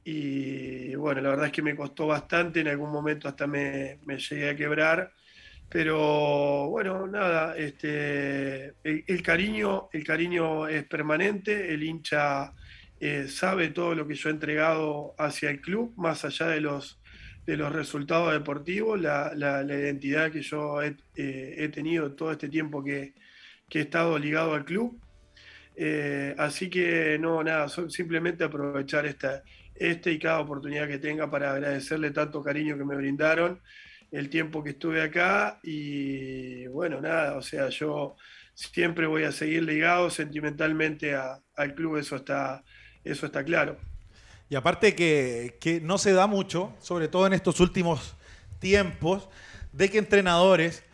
Y bueno, la verdad es que me costó bastante, en algún momento hasta me, llegué a quebrar. Pero bueno, nada, este, el, cariño, el cariño es permanente, el hincha eh, sabe todo lo que yo he entregado hacia el club, más allá de los, de los resultados deportivos, la, identidad que yo he, eh, tenido todo este tiempo que, he estado ligado al club. Eh, así que no, nada, simplemente aprovechar esta, este y cada oportunidad que tenga para agradecerle tanto cariño que me brindaron, el tiempo que estuve acá y bueno, nada, o sea, yo siempre voy a seguir ligado sentimentalmente al club, eso está, eso está claro. Y aparte que, no se da mucho, sobre todo en estos últimos tiempos, de que entrenadores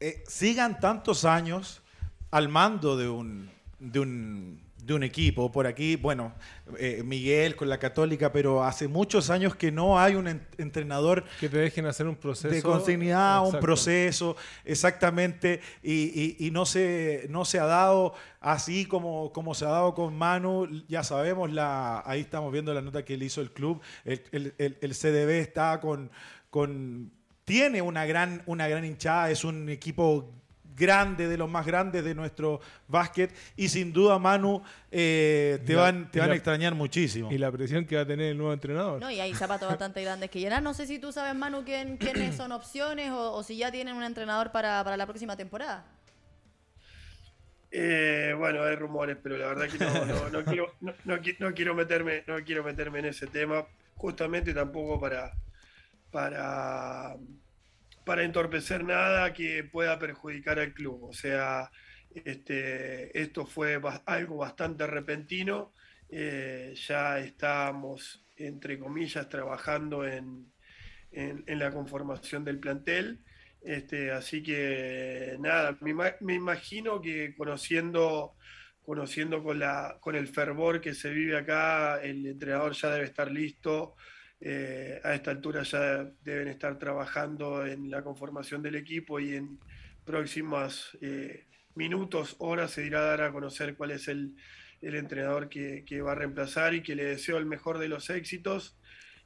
eh, sigan tantos años al mando de un, de un, de un equipo. Por aquí, bueno, eh, Miguel con la Católica, pero hace muchos años que no hay un entrenador que te dejen hacer un proceso de continuidad, un proceso, exactamente, y, no, se, no se ha dado así como, como se ha dado con Manu. Ya sabemos, la, ahí estamos viendo la nota que le hizo el club. El, el, CDB está con, con tiene una gran, una gran hinchada, es un equipo grande, de los más grandes de nuestro básquet. Y sin duda, Manu, eh, te, van, te van a extrañar muchísimo. Y la presión que va a tener el nuevo entrenador. No, y hay zapatos bastante grandes que llenar. No sé si tú sabes, Manu, quién, quiénes son opciones o, si ya tienen un entrenador para, la próxima temporada. Eh, bueno, hay rumores, pero la verdad que no, no, quiero, no, quiero meterme, no quiero meterme en ese tema, justamente tampoco para, para para entorpecer nada que pueda perjudicar al club. O sea, este, esto fue algo bastante repentino. Eh, ya estamos, entre comillas, trabajando en, la conformación del plantel. Este, así que nada, me, imagino que conociendo, conociendo con, la, con el fervor que se vive acá, el entrenador ya debe estar listo eh, a esta altura ya deben estar trabajando en la conformación del equipo y en próximos eh, minutos, horas se irá a dar a conocer cuál es el, entrenador que, va a reemplazar y que le deseo el mejor de los éxitos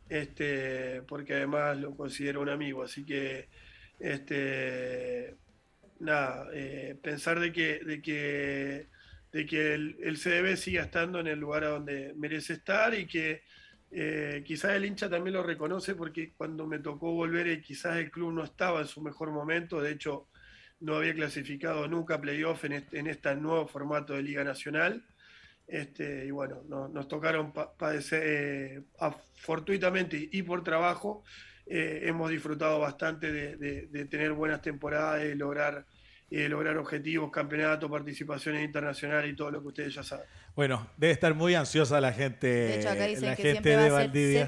este, porque además lo considero un amigo, así que este, nada, eh, pensar de que, de que, de que el, el, CDB siga estando en el lugar a donde merece estar y que eh, quizás el hincha también lo reconoce porque cuando me tocó volver eh, quizás el club no estaba en su mejor momento, de hecho no había clasificado nunca playoff en este, en este nuevo formato de Liga Nacional. Este, y bueno, nos tocaron padecer eh, fortuitamente y por trabajo. Hemos disfrutado bastante de, tener buenas temporadas, de lograr, lograr objetivos, campeonatos, participaciones internacionales y todo lo que ustedes ya saben. Bueno, debe estar muy ansiosa la gente, de hecho, acá la que gente de Valdivia.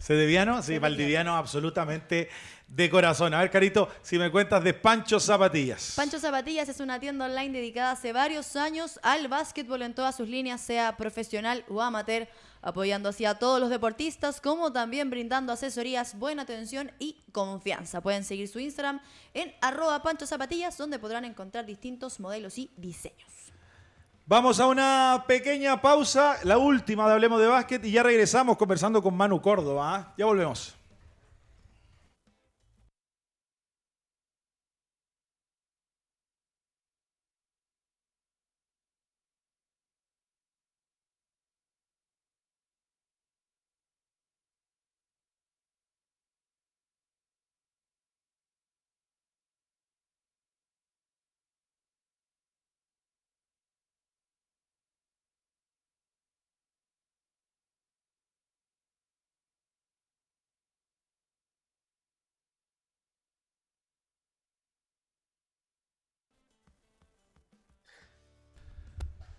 Sedeviano. Sí, Valdiviano absolutamente de corazón. A ver, Carito, si me cuentas de Pancho Zapatillas. Pancho Zapatillas es una tienda online dedicada hace varios años al básquetbol en todas sus líneas, sea profesional o amateur, apoyando así a todos los deportistas, como también brindando asesorías, buena atención y confianza. Pueden seguir su Instagram en arroba Pancho Zapatillas, donde podrán encontrar distintos modelos y diseños. Vamos a una pequeña pausa, la última de Hablemos de Básquet, y ya regresamos conversando con Manu Córdoba. ¿ah? Ya volvemos.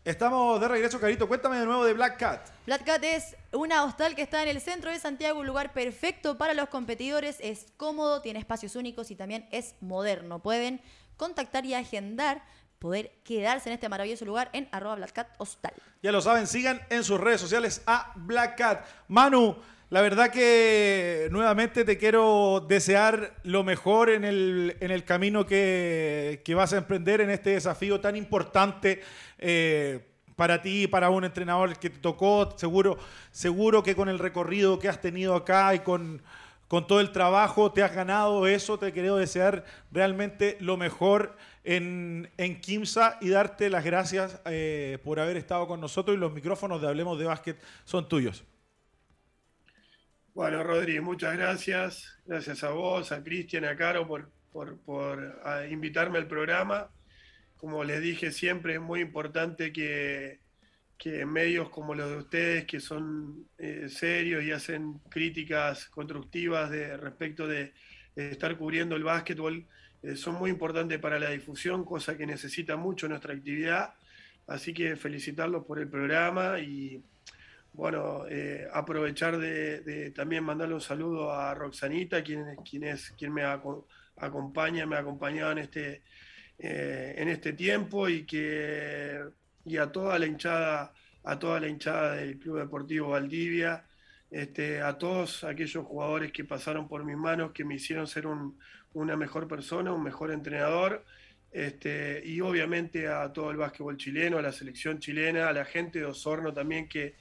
Estamos de regreso, Carito. Cuéntame de nuevo de Black Cat. Black Cat es una hostal que está en el centro de Santiago, un lugar perfecto para los competidores. Es cómodo, tiene espacios únicos y también es moderno. Pueden contactar y agendar poder quedarse en este maravilloso lugar en arroba Black Cat Hostal. Ya lo saben, sigan en sus redes sociales a Black Cat. Manu, la verdad que nuevamente te quiero desear lo mejor en el, en el camino que, vas a emprender en este desafío tan importante. Eh, para ti, para un entrenador que te tocó, seguro, seguro que con el recorrido que has tenido acá y con, con todo el trabajo te has ganado eso. Te quiero desear realmente lo mejor en, en Kimsa y darte las gracias eh, por haber estado con nosotros y los micrófonos de Hablemos de Básquet son tuyos. Bueno, Rodri, muchas gracias. Gracias a vos, a Cristian, a Caro por, por, invitarme al programa. Como les dije siempre, es muy importante que, medios como los de ustedes, que son eh, serios y hacen críticas constructivas de, respecto de, estar cubriendo el básquetbol, eh, son muy importantes para la difusión, cosa que necesita mucho nuestra actividad. Así que felicitarlos por el programa y bueno, eh, aprovechar de, también mandarle un saludo a Roxanita, quien, quien, es, quien me acompaña, me ha acompañado en este, eh, en este tiempo y, que, y a toda la hinchada, a toda la hinchada del Club Deportivo Valdivia, este, a todos aquellos jugadores que pasaron por mis manos, que me hicieron ser una mejor persona, un mejor entrenador. Este, y obviamente a todo el básquetbol chileno, a la selección chilena, a la gente de Osorno también que,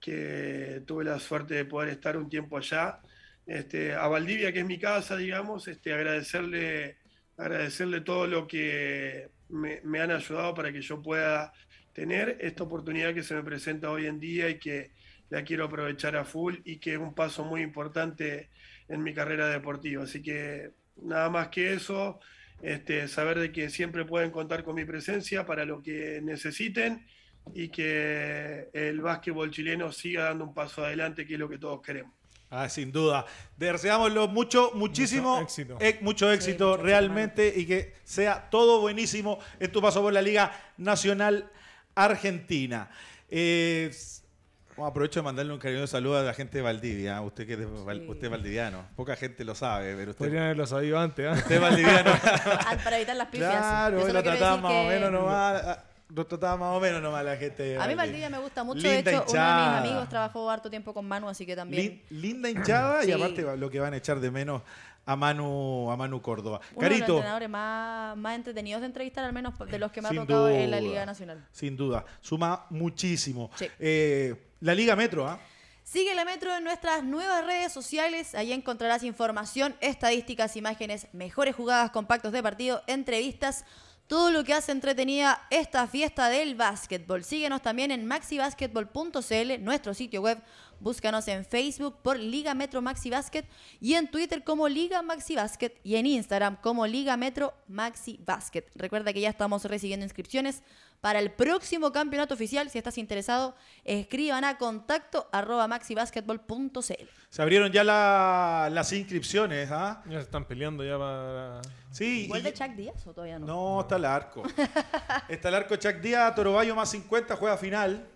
que tuve la suerte de poder estar un tiempo allá. Este, a Valdivia, que es mi casa, digamos, este, agradecerle, agradecerle todo lo que me, han ayudado para que yo pueda tener esta oportunidad que se me presenta hoy en día y que la quiero aprovechar a full y que es un paso muy importante en mi carrera deportiva. Así que nada más que eso, este, saber de que siempre pueden contar con mi presencia para lo que necesiten y que el básquetbol chileno siga dando un paso adelante, que es lo que todos queremos. Ah, sin duda. Deseámoslo mucho, muchísimo mucho éxito, realmente y que sea todo buenísimo en tu paso por la Liga Nacional Argentina. Eh, aprovecho de mandarle un cariñoso saludo a la gente de Valdivia. ¿eh? Usted que es, usted valdiviano. Poca gente lo sabe, pero usted. Podrían haberlo sabido antes. ¿eh? Usted es valdiviano. Para evitar las pifias. Claro, lo trataba más o menos nomás lo trataba más o menos nomás la gente. A mí Valdivia me gusta mucho. de hecho, uno de mis amigos trabajó harto tiempo con Manu, así que también. linda hinchada y aparte lo que van a echar de menos a Manu, a Manu Córdoba. Uno Carito. de los entrenadores más, más entretenidos de entrevistar, al menos de los que me ha tocado en la Liga Nacional. Sin duda. Suma muchísimo. Eh, la Liga Metro, ¿ah? Sigue la Metro en nuestras nuevas redes sociales. Allí encontrarás información, estadísticas, imágenes, mejores jugadas, compactos de partido, entrevistas, todo lo que hace entretenida esta fiesta del básquetbol. Síguenos también en maxibasquetbol.cl, nuestro sitio web. Búscanos en Facebook por Liga Metro Maxi Basket y en Twitter como Liga Maxi Basket y en Instagram como Liga Metro Maxi Basket. Recuerda que ya estamos recibiendo inscripciones para el próximo campeonato oficial. Si estás interesado, escriban a contacto arroba maxibasquetbol.cl. Se abrieron ya las inscripciones, ¿ah? Ya se están peleando ya para... Sí. ¿Vuelve Chuck Díaz o todavía no? No, está el arco. está el arco Chuck Díaz, Torobayo más 50, juega final.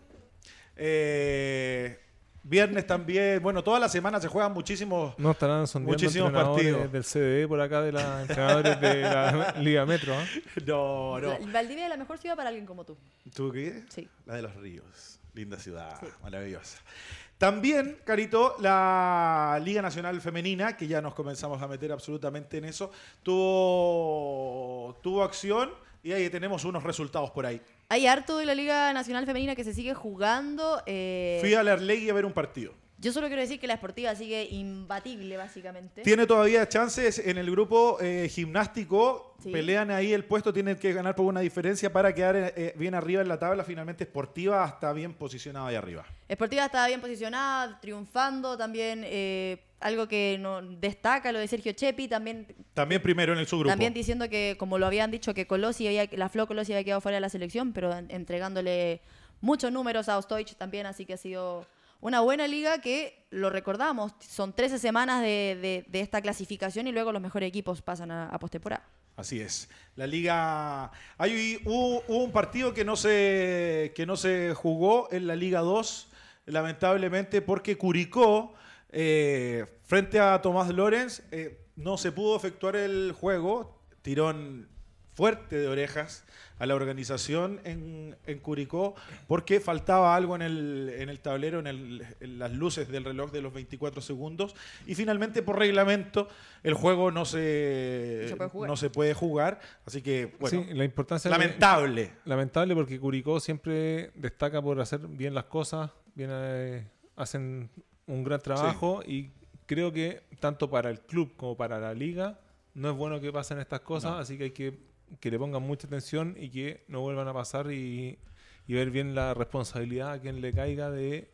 Eh, Viernes también, bueno, toda la semana se juegan muchísimos, no, estarán muchísimos partidos. del CDE por acá, de los entrenadores de la Liga Metro. ¿eh? No, no. Valdivia es la mejor ciudad para alguien como tú. ¿Tú qué? Sí. La de los ríos. Linda ciudad, maravillosa. También, Carito, la Liga Nacional Femenina, que ya nos comenzamos a meter absolutamente en eso, tuvo, tuvo acción y ahí tenemos unos resultados por ahí. Hay harto de la Liga Nacional Femenina que se sigue jugando. Eh... Fui a la Arlegui a ver un partido. Yo solo quiero decir que la esportiva sigue imbatible, básicamente. Tiene todavía chances en el grupo eh, gimnástico. Pelean ahí el puesto, tienen que ganar por una diferencia para quedar eh, bien arriba en la tabla. Finalmente, Esportiva está bien posicionada ahí arriba. Esportiva está bien posicionada, triunfando también. Eh, algo que no destaca lo de Sergio Chepi también también primero en el subgrupo también diciendo que como lo habían dicho que Colosi había, la Flo Colosi había quedado fuera de la selección pero entregándole muchos números a Ostoich también así que ha sido una buena liga que, lo recordamos, son 13 semanas de, esta clasificación y luego los mejores equipos pasan a, a postemporada. Así es. La liga. Hay, hubo, un partido que no, se, que no se jugó en la Liga 2, lamentablemente, porque Curicó, eh, frente a Tomás Lorenz, eh, no se pudo efectuar el juego. Tirón fuerte de orejas a la organización en, Curicó porque faltaba algo en el, en el tablero, en, las luces del reloj de los 24 segundos y finalmente por reglamento el juego no se, no se, puede, jugar. Así que, bueno, la importancia lamentable. lamentable porque Curicó siempre destaca por hacer bien las cosas, bien, eh, hacen un gran trabajo y creo que tanto para el club como para la liga no es bueno que pasen estas cosas, así que hay que que le pongan mucha atención y que no vuelvan a pasar y, ver bien la responsabilidad a quien le caiga de,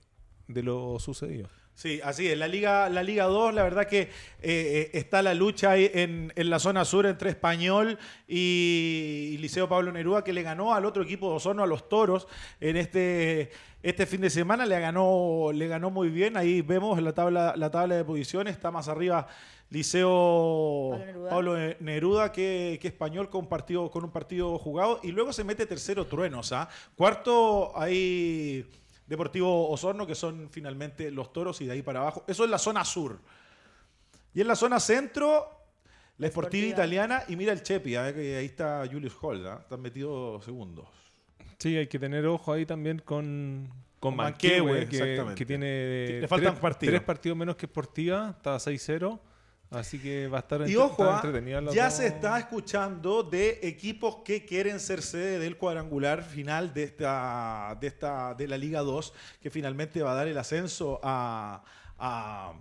lo sucedido. Sí, así es. La Liga, la Liga 2, la verdad que eh, eh, está la lucha ahí en, en, la zona sur entre Español y, Liceo Pablo Neruda, que le ganó al otro equipo de Osorno, a los Toros, en este, este fin de semana. Le ganó, le ganó muy bien. Ahí vemos la tabla, la tabla de posiciones, está más arriba Liceo Pablo Neruda, que, español con, partido, con un partido jugado. Y luego se mete tercero Truenos. ¿ah? Cuarto hay Deportivo Osorno, que son finalmente los toros, y de ahí para abajo. Eso es la zona sur. Y en la zona centro, la Esportiva Italiana. Y mira el Chepi, ¿ah? que ahí está Julius Holda. ¿ah? Están metidos segundos. Sí, hay que tener ojo ahí también con, con que, que, tiene Le faltan tres, partidos. tres partidos menos que Esportiva, está 6-0. Así que va a estar, y ojo, ah, Ya se está escuchando de equipos que quieren ser sede del cuadrangular final de esta, de esta, de la Liga 2, que finalmente va a dar el ascenso a a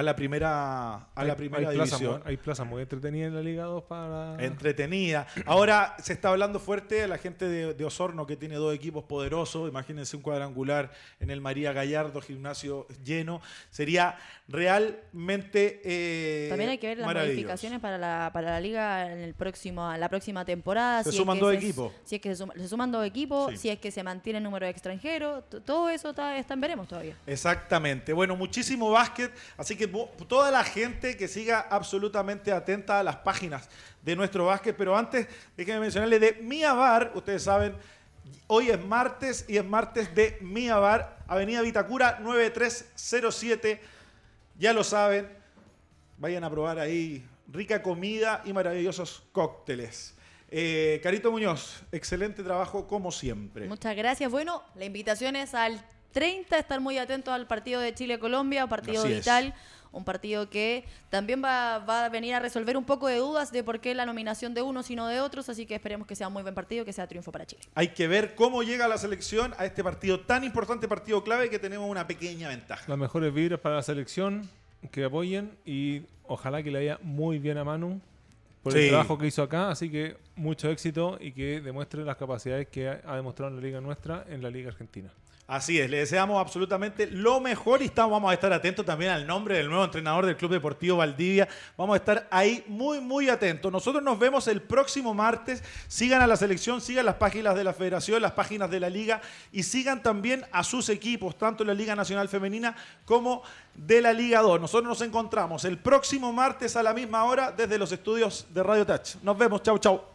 la primera, a la primera división. hay plazas muy entretenidas en la Liga 2 para. Entretenida. Ahora se está hablando fuerte a la gente de, Osorno que tiene dos equipos poderosos. Imagínense un cuadrangular en el María Gallardo, gimnasio lleno. Sería realmente. Eh, También hay que ver las modificaciones para la, para la Liga en el próximo, la próxima temporada. Se suman dos equipos. Si es que se, suman dos equipos, si es que se mantiene el número de extranjeros. Todo eso está, está en veremos todavía. Exactamente. Bueno, muchísimo básquet. Así que toda la gente que siga absolutamente atenta a las páginas de nuestro básquet. Pero antes, déjenme mencionarle de Mia Bar. Ustedes saben, hoy es martes y es martes de Mia Bar, Avenida Vitacura 9307. Ya lo saben, vayan a probar ahí rica comida y maravillosos cócteles. Eh, Carito Muñoz, excelente trabajo como siempre. Muchas gracias. Bueno, la invitación es al 30, estar muy atentos al partido de Chile-Colombia, partido vital. un partido que también va, va, a venir a resolver un poco de dudas de por qué la nominación de unos y no de otros, así que esperemos que sea un muy buen partido, que sea triunfo para Chile. Hay que ver cómo llega la selección a este partido tan importante, partido clave, que tenemos una pequeña ventaja. Las mejores vibras para la selección, que apoyen y ojalá que le haya muy bien a Manu por el trabajo que hizo acá, así que mucho éxito y que demuestre las capacidades que ha demostrado en la liga nuestra, en la liga argentina. Así es, le deseamos absolutamente lo mejor y estamos, vamos a estar atentos también al nombre del nuevo entrenador del Club Deportivo Valdivia. Vamos a estar ahí muy, muy atentos. Nosotros nos vemos el próximo martes. Sigan a la selección, sigan las páginas de la federación, las páginas de la liga y sigan también a sus equipos, tanto la Liga Nacional Femenina como de la Liga 2. Nosotros nos encontramos el próximo martes a la misma hora desde los estudios de Radio Touch. Nos vemos, chau, chau.